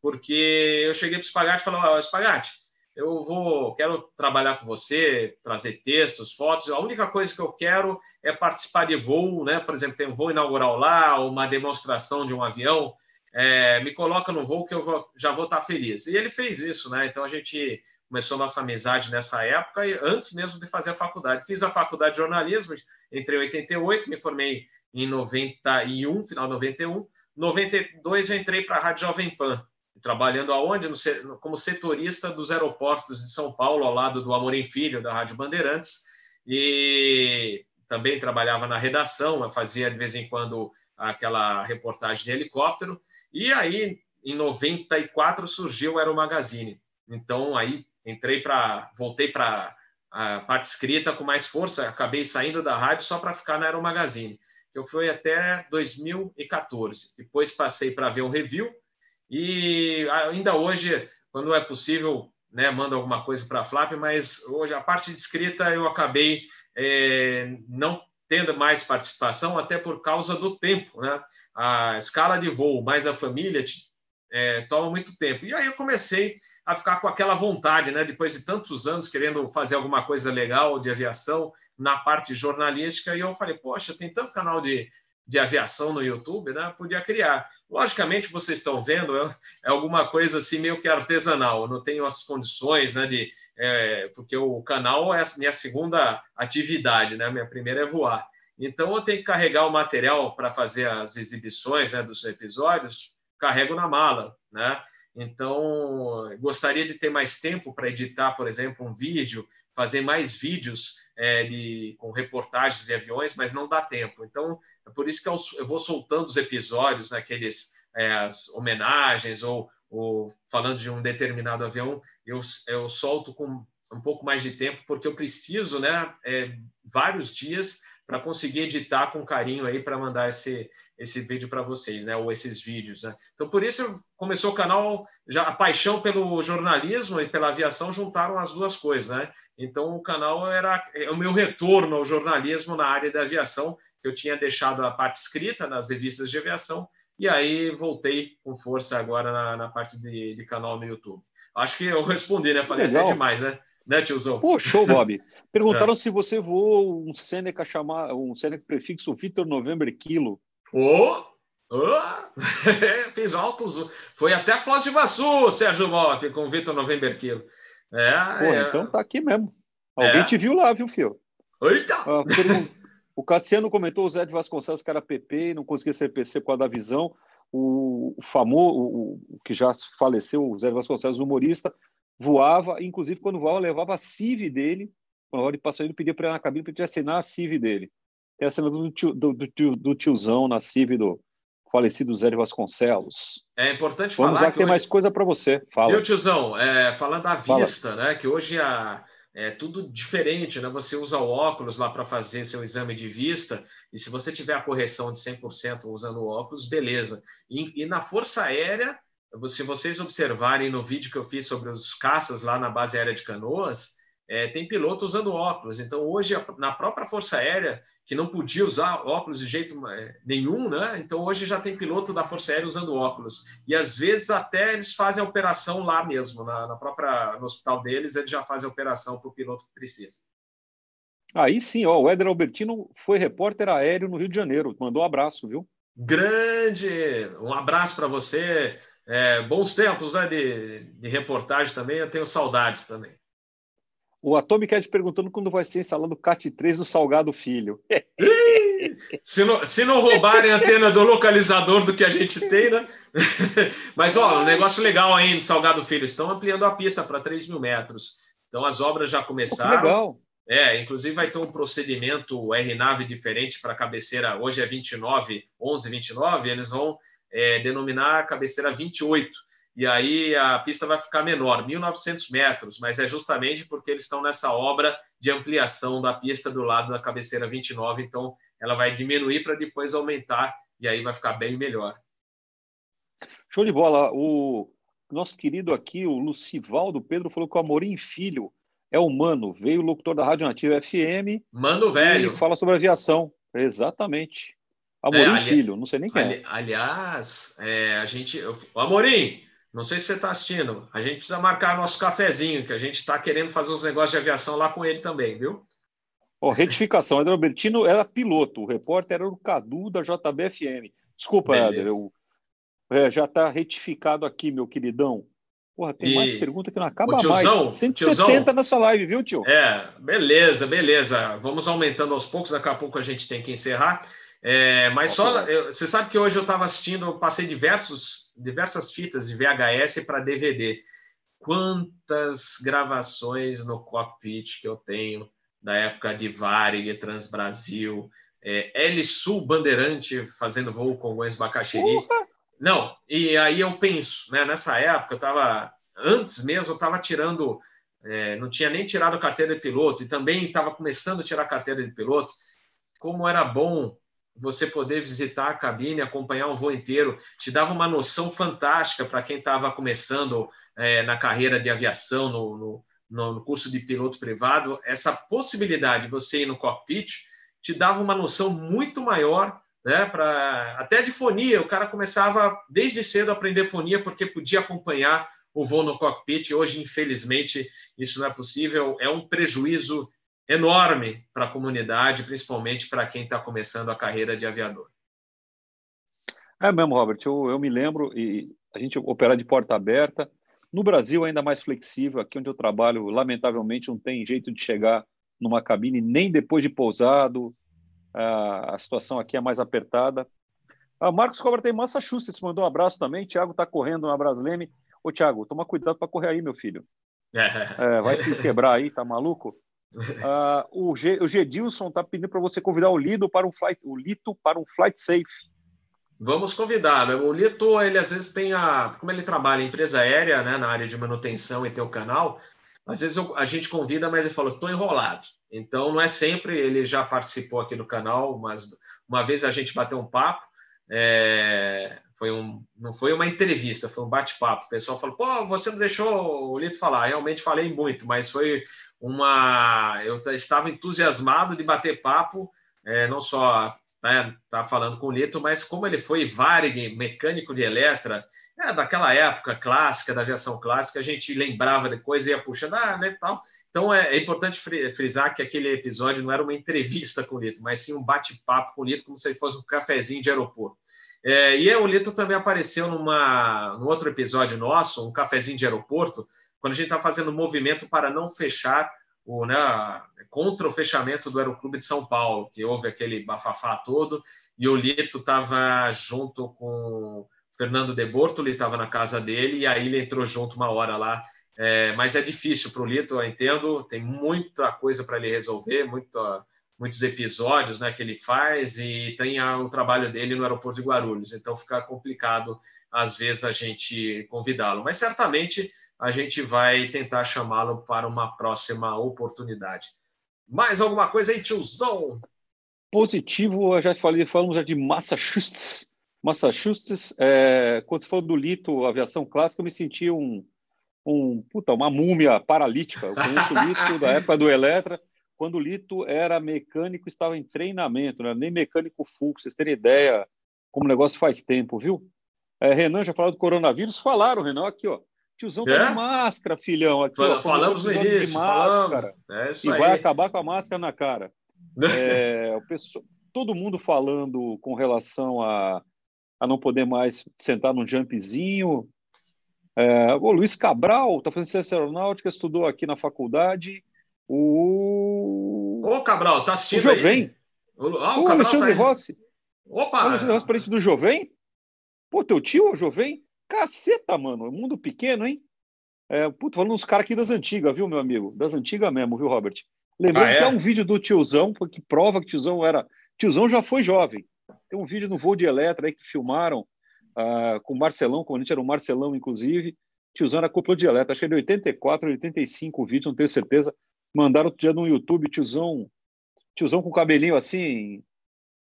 porque eu cheguei para o Spagatti e falei, ó, oh, Spagatti, eu vou, quero trabalhar com você, trazer textos, fotos. A única coisa que eu quero é participar de voo, né? Por exemplo, tem um voo inaugural lá, uma demonstração de um avião. É, me coloca no voo que eu vou, já vou estar feliz. E ele fez isso, né? Então a gente começou nossa amizade nessa época, antes mesmo de fazer a faculdade. Fiz a faculdade de jornalismo, entrei em 88, me formei em 91, final de 91. 92 eu entrei para a Rádio Jovem Pan, trabalhando aonde? No, como setorista dos aeroportos de São Paulo, ao lado do Amorim Filho, da Rádio Bandeirantes, e também trabalhava na redação, fazia de vez em quando aquela reportagem de helicóptero, e aí em 94 surgiu o Aero Magazine. Então aí entrei para, voltei para a parte escrita com mais força, acabei saindo da rádio só para ficar na Aero Magazine que eu fui até 2014. Depois passei para ver um review e ainda hoje, quando é possível, né, mando alguma coisa para a Flap, mas hoje a parte de escrita eu acabei é, não tendo mais participação, até por causa do tempo, né? A escala de voo mais a família é, toma muito tempo. E aí eu comecei a ficar com aquela vontade, né? Depois de tantos anos querendo fazer alguma coisa legal de aviação, na parte jornalística, e eu falei, poxa, tem tanto canal de, de aviação no YouTube, né? Podia criar. Logicamente, vocês estão vendo, é, é alguma coisa assim meio que artesanal, eu não tenho as condições, né, de, é, porque o canal é a minha segunda atividade, né? Minha primeira é voar. Então, eu tenho que carregar o material para fazer as exibições né, dos episódios, carrego na mala, né? Então, gostaria de ter mais tempo para editar, por exemplo, um vídeo, fazer mais vídeos é, de, com reportagens de aviões, mas não dá tempo. Então, é por isso que eu, eu vou soltando os episódios, naqueles né, é, as homenagens ou, ou, falando de um determinado avião, eu, eu solto com um pouco mais de tempo, porque eu preciso, né, é, vários dias para conseguir editar com carinho aí para mandar esse, esse vídeo para vocês, né? Ou esses vídeos, né? Então por isso começou o canal já a paixão pelo jornalismo e pela aviação juntaram as duas coisas, né? Então o canal era é o meu retorno ao jornalismo na área da aviação. Eu tinha deixado a parte escrita nas revistas de aviação e aí voltei com força agora na, na parte de, de, canal no YouTube. Acho que eu respondi, né? Falei Legal. até demais, né? Né, tiozão? Pô, show, Bob. Perguntaram é. se você voou um Seneca chamar, um Seneca prefixo Victor November Kilo. Oh, oh. Fiz altos. Foi até Foz do Iguaçu, Sérgio Bob, com o Victor November Kilo. É, Pô, é... então tá aqui mesmo. Alguém é. te viu lá, viu, Fio? Eita! Ah, o Cassiano comentou o Zé de Vasconcelos que era PP e não conseguia ser PC por causa da visão. O, o famoso, o, o, que já faleceu, o Zé de Vasconcelos, humorista, voava, inclusive quando voava, levava a CIV dele, quando hora de passageiro, ele pedia para ir na cabine para ele assinar a CIV dele. Tem a cena do, tio, do, do, do tiozão na CIV do falecido Zé de Vasconcelos. É importante Vamos falar. Vamos lá, tem hoje... mais coisa para você. Fala. Viu, tiozão? É, falando da vista, Fala. né? Que hoje a, é tudo diferente, né? Você usa o óculos lá para fazer seu exame de vista, e se você tiver a correção de 100% usando o óculos, beleza. E, e na Força Aérea, se vocês observarem no vídeo que eu fiz sobre os caças lá na base aérea de Canoas, é, tem piloto usando óculos. Então, hoje, na própria Força Aérea, que não podia usar óculos de jeito é, nenhum, né? Então, hoje já tem piloto da Força Aérea usando óculos. E às vezes até eles fazem a operação lá mesmo, na, na própria, no hospital deles, eles já fazem a operação para o piloto que precisa. Aí sim, ó, o Éder Albertino foi repórter aéreo no Rio de Janeiro. Mandou um abraço, viu? Grande! Um abraço para você. É, bons tempos né, de, de reportagem também. Eu tenho saudades também. O Atomic Ed perguntando quando vai ser instalado o CAT3 do Salgado Filho. se, não, se não roubarem a antena do localizador do que a gente tem, né? Mas, ó, um negócio legal aí no Salgado Filho. Estão ampliando a pista para 3 mil metros. Então, as obras já começaram. Oh, legal. É, inclusive vai ter um procedimento R-Nave diferente para a cabeceira. Hoje é 29, 11, 29. Eles vão é, denominar a cabeceira 28 e aí a pista vai ficar menor, 1.900 metros, mas é justamente porque eles estão nessa obra de ampliação da pista do lado da cabeceira 29, então ela vai diminuir para depois aumentar e aí vai ficar bem melhor. Show de bola. O nosso querido aqui, o Lucivaldo Pedro, falou que o Amorim Filho é humano, veio locutor da Rádio Nativa FM. Mano velho. fala sobre aviação. Exatamente. Amorim é, ali... Filho, não sei nem quem ali... é. Aliás, é, a gente. O Amorim, não sei se você está assistindo. A gente precisa marcar nosso cafezinho, que a gente está querendo fazer os negócios de aviação lá com ele também, viu? Oh, retificação, André Albertino era piloto, o repórter era o Cadu da JBFM. Desculpa, Éder, eu, é, já está retificado aqui, meu queridão. Porra, tem e... mais pergunta que não acaba tiozão, mais. 170 tiozão, nessa live, viu, tio? É, beleza, beleza. Vamos aumentando aos poucos, daqui a pouco a gente tem que encerrar. É, mas só, eu, você sabe que hoje eu estava assistindo, eu passei diversos, diversas fitas de VHS para DVD. Quantas gravações no cockpit que eu tenho da época de Varig, Transbrasil, é, L Sul Bandeirante fazendo voo com o Bacaxiri. Não, e aí eu penso, né, nessa época eu estava, antes mesmo, eu estava tirando, é, não tinha nem tirado a carteira de piloto, e também estava começando a tirar a carteira de piloto. Como era bom você poder visitar a cabine, acompanhar um voo inteiro, te dava uma noção fantástica para quem estava começando é, na carreira de aviação, no, no, no, curso de piloto privado. Essa possibilidade de você ir no cockpit te dava uma noção muito maior, né, pra, até de fonia. O cara começava desde cedo a aprender fonia porque podia acompanhar o voo no cockpit. Hoje, infelizmente, isso não é possível. É um prejuízo enorme para a comunidade, principalmente para quem está começando a carreira de aviador. É mesmo, Robert. Eu, eu me lembro, e a gente operar de porta aberta. No Brasil, ainda mais flexível. Aqui onde eu trabalho, lamentavelmente, não tem jeito de chegar numa cabine nem depois de pousado. A, a situação aqui é mais apertada. A Marcos Cobra tem Massachusetts, mandou um abraço também. Tiago está correndo na Brasleme. Ô, Thiago, toma cuidado para correr aí, meu filho. É, vai se quebrar aí, tá maluco? Uh, o, G, o Gedilson está pedindo para você convidar o Lido para um flight, o Lito para um flight safe. Vamos convidar. Né? O Lito, ele às vezes tem a. Como ele trabalha em empresa aérea, né, na área de manutenção e tem o canal, às vezes eu, a gente convida, mas ele falou: estou enrolado. Então não é sempre. Ele já participou aqui no canal, mas uma vez a gente bateu um papo. É, não foi uma entrevista, foi um bate-papo. O pessoal falou: pô, você não deixou o Lito falar. Realmente falei muito, mas foi uma. Eu estava entusiasmado de bater papo, é, não só né, tá falando com o Lito, mas como ele foi Varig, mecânico de Eletra, é, daquela época clássica, da aviação clássica, a gente lembrava de coisa e ia puxando, ah, né, tal. Então é, é, importante frisar que aquele episódio não era uma entrevista com o Lito, mas sim um bate-papo com o Lito, como se fosse um cafezinho de aeroporto. É, e o Lito também apareceu numa, num outro episódio nosso, um cafezinho de aeroporto, quando a gente está fazendo movimento para não fechar o, né, contra o fechamento do Aeroclube de São Paulo, que houve aquele bafafá todo, e o Lito estava junto com Fernando de Bortoli, estava na casa dele, e aí ele entrou junto uma hora lá. É, mas é difícil para o Lito, eu entendo, tem muita coisa para ele resolver, muita, muitos episódios né, que ele faz, e tem o trabalho dele no aeroporto de Guarulhos, então fica complicado às vezes a gente convidá-lo. Mas certamente a gente vai tentar chamá-lo para uma próxima oportunidade. Mais alguma coisa aí, tiozão? Positivo, eu já falei, falamos já de Massachusetts. Massachusetts, é, quando você falou do Lito, aviação clássica, eu me senti um, um puta, uma múmia paralítica. Eu conheço o Lito da época do Eletra, quando o Lito era mecânico, estava em treinamento, né? nem mecânico full, vocês terem ideia como o negócio faz tempo, viu? É, Renan já falou do coronavírus, falaram, Renan, aqui, ó. Tiozão tá é? tá de máscara, filhão. Aqui, ó, falamos no início, de máscara. É e aí. vai acabar com a máscara na cara. é, o pessoal, todo mundo falando com relação a, a não poder mais sentar num jumpzinho. É, o Luiz Cabral está fazendo ciência aeronáutica, estudou aqui na faculdade. O. Ô, Cabral, tá assistindo o Jovem. aí? O, ah, o, o Alexandre tá Rossi. Opa! O Alexandre Rossi, parente do Jovem? Pô, teu tio, o Jovem? Caceta, mano. Mundo pequeno, hein? É, puto, falando uns caras aqui das antigas, viu, meu amigo? Das antigas mesmo, viu, Robert? Lembrando ah, é? que é um vídeo do tiozão, que prova que tiozão era. Tiozão já foi jovem. Tem um vídeo no voo de Eletra aí que filmaram uh, com o Marcelão, quando a gente era o Marcelão, inclusive. Tiozão era copiloto de Eletra, acho que é de 84, 85 o vídeo, não tenho certeza. Mandaram outro dia no YouTube, tiozão, tiozão com cabelinho assim,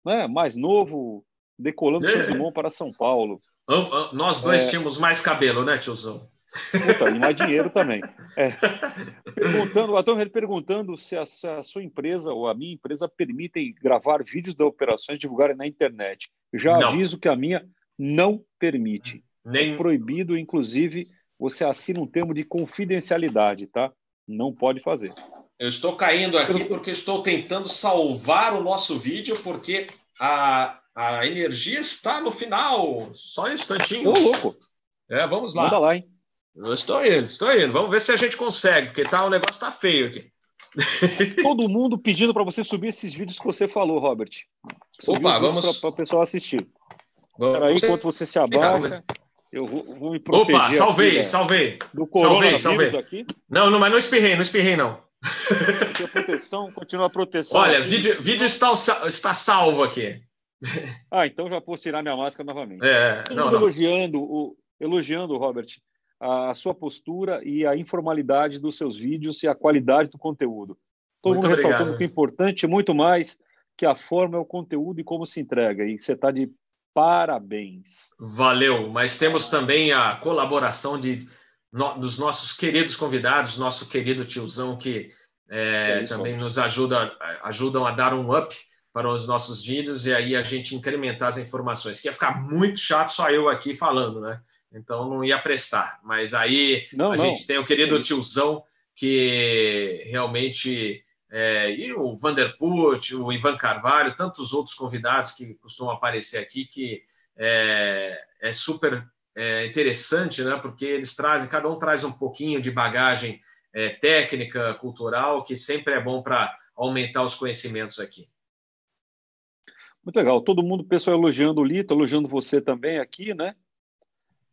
né, mais novo, decolando é. São para São Paulo. Nós dois é... tínhamos mais cabelo, né, tiozão? Puta, e mais dinheiro também. É. Perguntando, o perguntando se a, se a, sua empresa ou a minha empresa permitem gravar vídeos da operações e divulgarem na internet. Já não. aviso que a minha não permite. Nem... É proibido, inclusive, você assina um termo de confidencialidade, tá? Não pode fazer. Eu estou caindo aqui porque estou tentando salvar o nosso vídeo, porque a, a energia está no final. Só um instantinho. Ô, louco. É, vamos lá. Manda lá, hein? Eu estou indo, estou indo. Vamos ver se a gente consegue, porque tá, o negócio está feio aqui. Todo mundo pedindo para você subir esses vídeos que você falou, Robert. Subir Opa, vamos. Para o pessoal assistir. Vamos. aí, enquanto você se abaixa, eu vou, vou, me proteger. Opa, salvei, aqui, salvei. Do coronavírus salvei, salvei. aqui. Não, não, mas não espirrei, não espirrei, não. Continua a proteção, continua a proteção. Olha, vídeo, vídeo está, está salvo aqui. Ah, então já posso tirar minha máscara novamente. É, não, não. elogiando o elogiando, Robert, a sua postura e a informalidade dos seus vídeos e a qualidade do conteúdo. Todo muito mundo obrigado. ressaltando que é importante muito mais que a forma é o conteúdo e como se entrega. E você está de parabéns. Valeu, mas temos também a colaboração de, no, dos nossos queridos convidados, nosso querido tiozão que é, é também nos ajuda, ajudam a dar um up para os nossos vídeos e aí a gente incrementar as informações. Que ia ficar muito chato só eu aqui falando, né? Então não ia prestar. Mas aí não, a não. gente tem o querido é tiozão que realmente. É, e o Vanderput, o Ivan Carvalho, tantos outros convidados que costumam aparecer aqui, que é, é super é, interessante, né? Porque eles trazem, cada um traz um pouquinho de bagagem é, técnica, cultural, que sempre é bom para aumentar os conhecimentos aqui. Muito legal. Todo mundo, pessoal elogiando o Lito, elogiando você também aqui, né?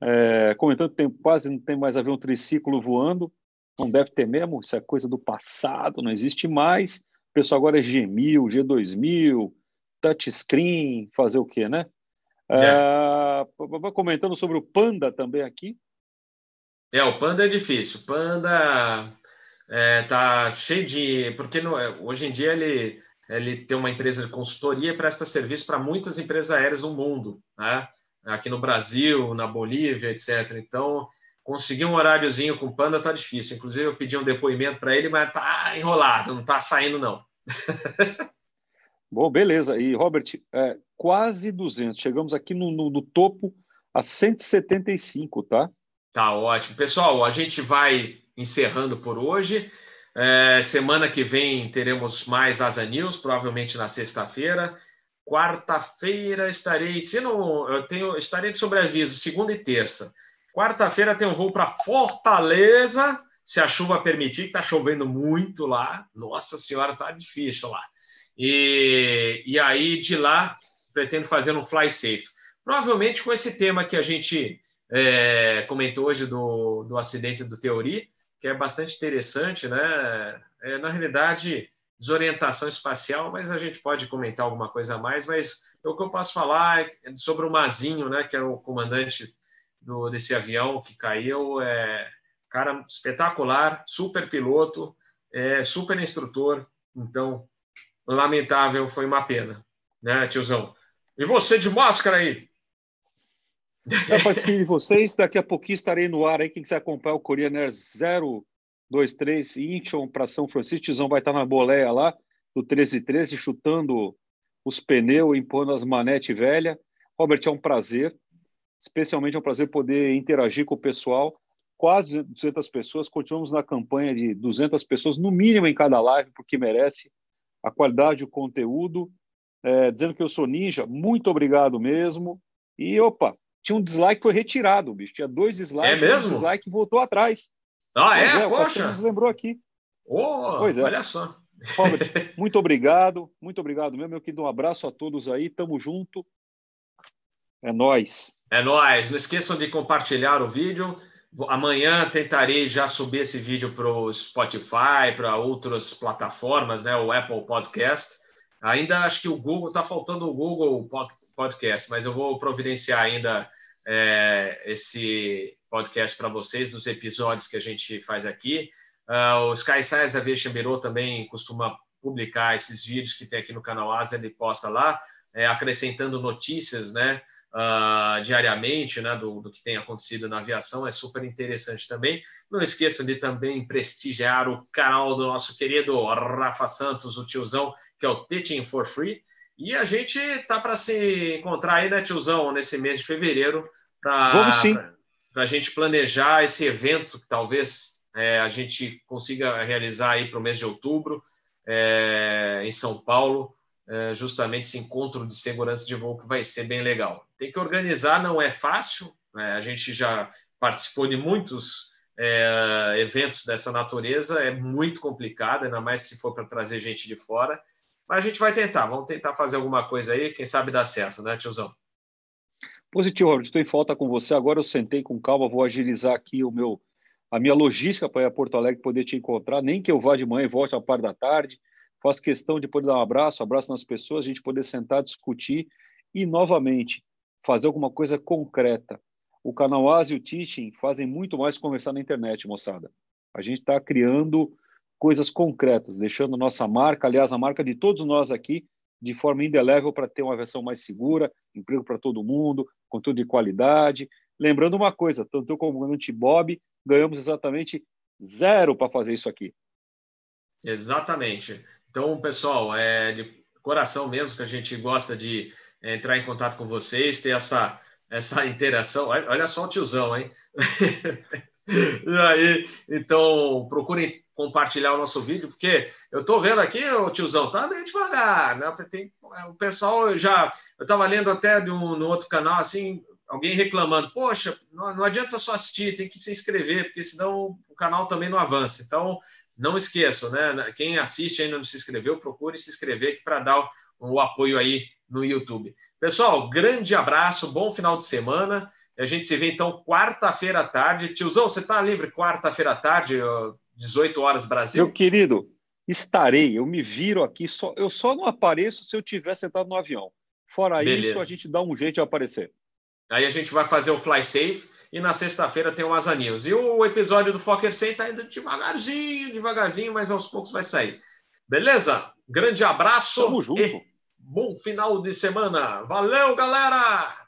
É, comentando que quase não tem mais avião triciclo voando, não deve ter mesmo, isso é coisa do passado, não existe mais. O pessoal agora é G1000, G2000, touchscreen, fazer o quê, né? É. Uh, comentando sobre o Panda também aqui. É, o Panda é difícil. O Panda é, tá cheio de. Porque no, hoje em dia ele, ele tem uma empresa de consultoria e presta serviço para muitas empresas aéreas no mundo, né? aqui no Brasil, na Bolívia, etc. Então, conseguir um horáriozinho com o Panda tá difícil. Inclusive, eu pedi um depoimento para ele, mas tá enrolado, não tá saindo, não. Bom, beleza. E, Robert, é, quase 200. Chegamos aqui no, no, no, topo a 175, tá? Tá ótimo. Pessoal, a gente vai encerrando por hoje. É, semana que vem teremos mais Asa News, provavelmente na sexta-feira. Quarta-feira estarei, se não, eu tenho, estarei de sobreaviso, segunda e terça. Quarta-feira tem um voo para Fortaleza, se a chuva permitir, que está chovendo muito lá. Nossa Senhora, tá difícil lá. E, e aí, de lá, pretendo fazer um fly safe. Provavelmente com esse tema que a gente é, comentou hoje do, do acidente do Teori, que é bastante interessante, né? É, na realidade, desorientação espacial, mas a gente pode comentar alguma coisa a mais. Mas o que eu posso falar é sobre o Mazinho, né? Que é o comandante do, desse avião que caiu. É, cara espetacular, super piloto, é, super instrutor. Então, lamentável, foi uma pena, né, tiozão? E você de máscara aí? Eu participo de vocês, daqui a pouquinho estarei no ar aí, quem quiser acompanhar o Korean Air 023 Incheon para São Francisco, tiozão vai estar na boleia lá, do 1313, chutando os pneus, impondo as manetes velha. Robert, é um prazer, especialmente é um prazer poder interagir com o pessoal, quase 200 pessoas, continuamos na campanha de 200 pessoas, no mínimo em cada live, porque merece, a qualidade, o conteúdo, é, dizendo que eu sou ninja, muito obrigado mesmo. E opa, tinha um dislike que foi retirado, bicho. Tinha dois dislikes, é mesmo? um dislike voltou atrás. Ah, pois é? é Poxa! nos lembrou aqui. Oh, pois é. Olha só. Robert, muito obrigado, muito obrigado mesmo, meu querido. Um abraço a todos aí, tamo junto. É nós. É nós. Não esqueçam de compartilhar o vídeo. Amanhã tentarei já subir esse vídeo para o Spotify, para outras plataformas, né? O Apple Podcast. Ainda acho que o Google está faltando o Google Podcast, mas eu vou providenciar ainda é, esse podcast para vocês dos episódios que a gente faz aqui. Uh, o Sky Science Aviation Bureau também costuma publicar esses vídeos que tem aqui no canal Asa, ele posta lá, é, acrescentando notícias, né? Uh, diariamente né, do, do, que tem acontecido na aviação, é super interessante também. Não esqueçam de também prestigiar o canal do nosso querido Rafa Santos, o tiozão, que é o Teaching for Free. E a gente tá para se encontrar aí, né, tiozão, nesse mês de fevereiro, para a gente planejar esse evento que talvez é, a gente consiga realizar aí para o mês de outubro, é, em São Paulo. É, justamente esse encontro de segurança de voo que vai ser bem legal. Tem que organizar, não é fácil, né? a gente já participou de muitos é, eventos dessa natureza, é muito complicado, ainda mais se for para trazer gente de fora, mas a gente vai tentar, vamos tentar fazer alguma coisa aí, quem sabe dá certo, né, tiozão? Positivo, Robert, estou em falta com você, agora eu sentei com calma, vou agilizar aqui o meu, a minha logística para ir a Porto Alegre poder te encontrar, nem que eu vá de manhã e volte à parte da tarde, Faço questão de poder dar um abraço, um abraço nas pessoas, a gente poder sentar, discutir e, novamente, fazer alguma coisa concreta. O canal As e o Teaching fazem muito mais conversar na internet, moçada. A gente está criando coisas concretas, deixando nossa marca, aliás, a marca de todos nós aqui, de forma indelével para ter uma versão mais segura, emprego para todo mundo, conteúdo de qualidade. Lembrando uma coisa, tanto eu como o Bob ganhamos exatamente zero para fazer isso aqui. Exatamente. Então, pessoal, é de coração mesmo que a gente gosta de é, entrar em contato com vocês, ter essa, essa interação. Olha só o tiozão, hein? e aí, então, procurem compartilhar o nosso vídeo, porque eu estou vendo aqui, o tiozão, tá meio devagar, né? Tem, o pessoal já. Eu estava lendo até um, no outro canal, assim, alguém reclamando, poxa, não, não adianta só assistir, tem que se inscrever, porque senão o canal também não avança. Então, não esqueçam, né? Quem assiste ainda não se inscreveu, procure se inscrever para dar o, o, apoio aí no YouTube. Pessoal, grande abraço, bom final de semana. A gente se vê então quarta-feira à tarde. Tiozão, você está livre quarta-feira à tarde, 18 horas Brasil? Meu querido, estarei. Eu me viro aqui. Só, eu só não apareço se eu tiver sentado no avião. Fora Beleza. isso, a gente dá um jeito de aparecer. Aí a gente vai fazer o Fly Safe e na sexta-feira tem o Asa News. E o episódio do Fokker 100 está indo devagarzinho, devagarzinho, mas aos poucos vai sair. Beleza? Grande abraço. Tamo junto. bom final de semana. Valeu, galera!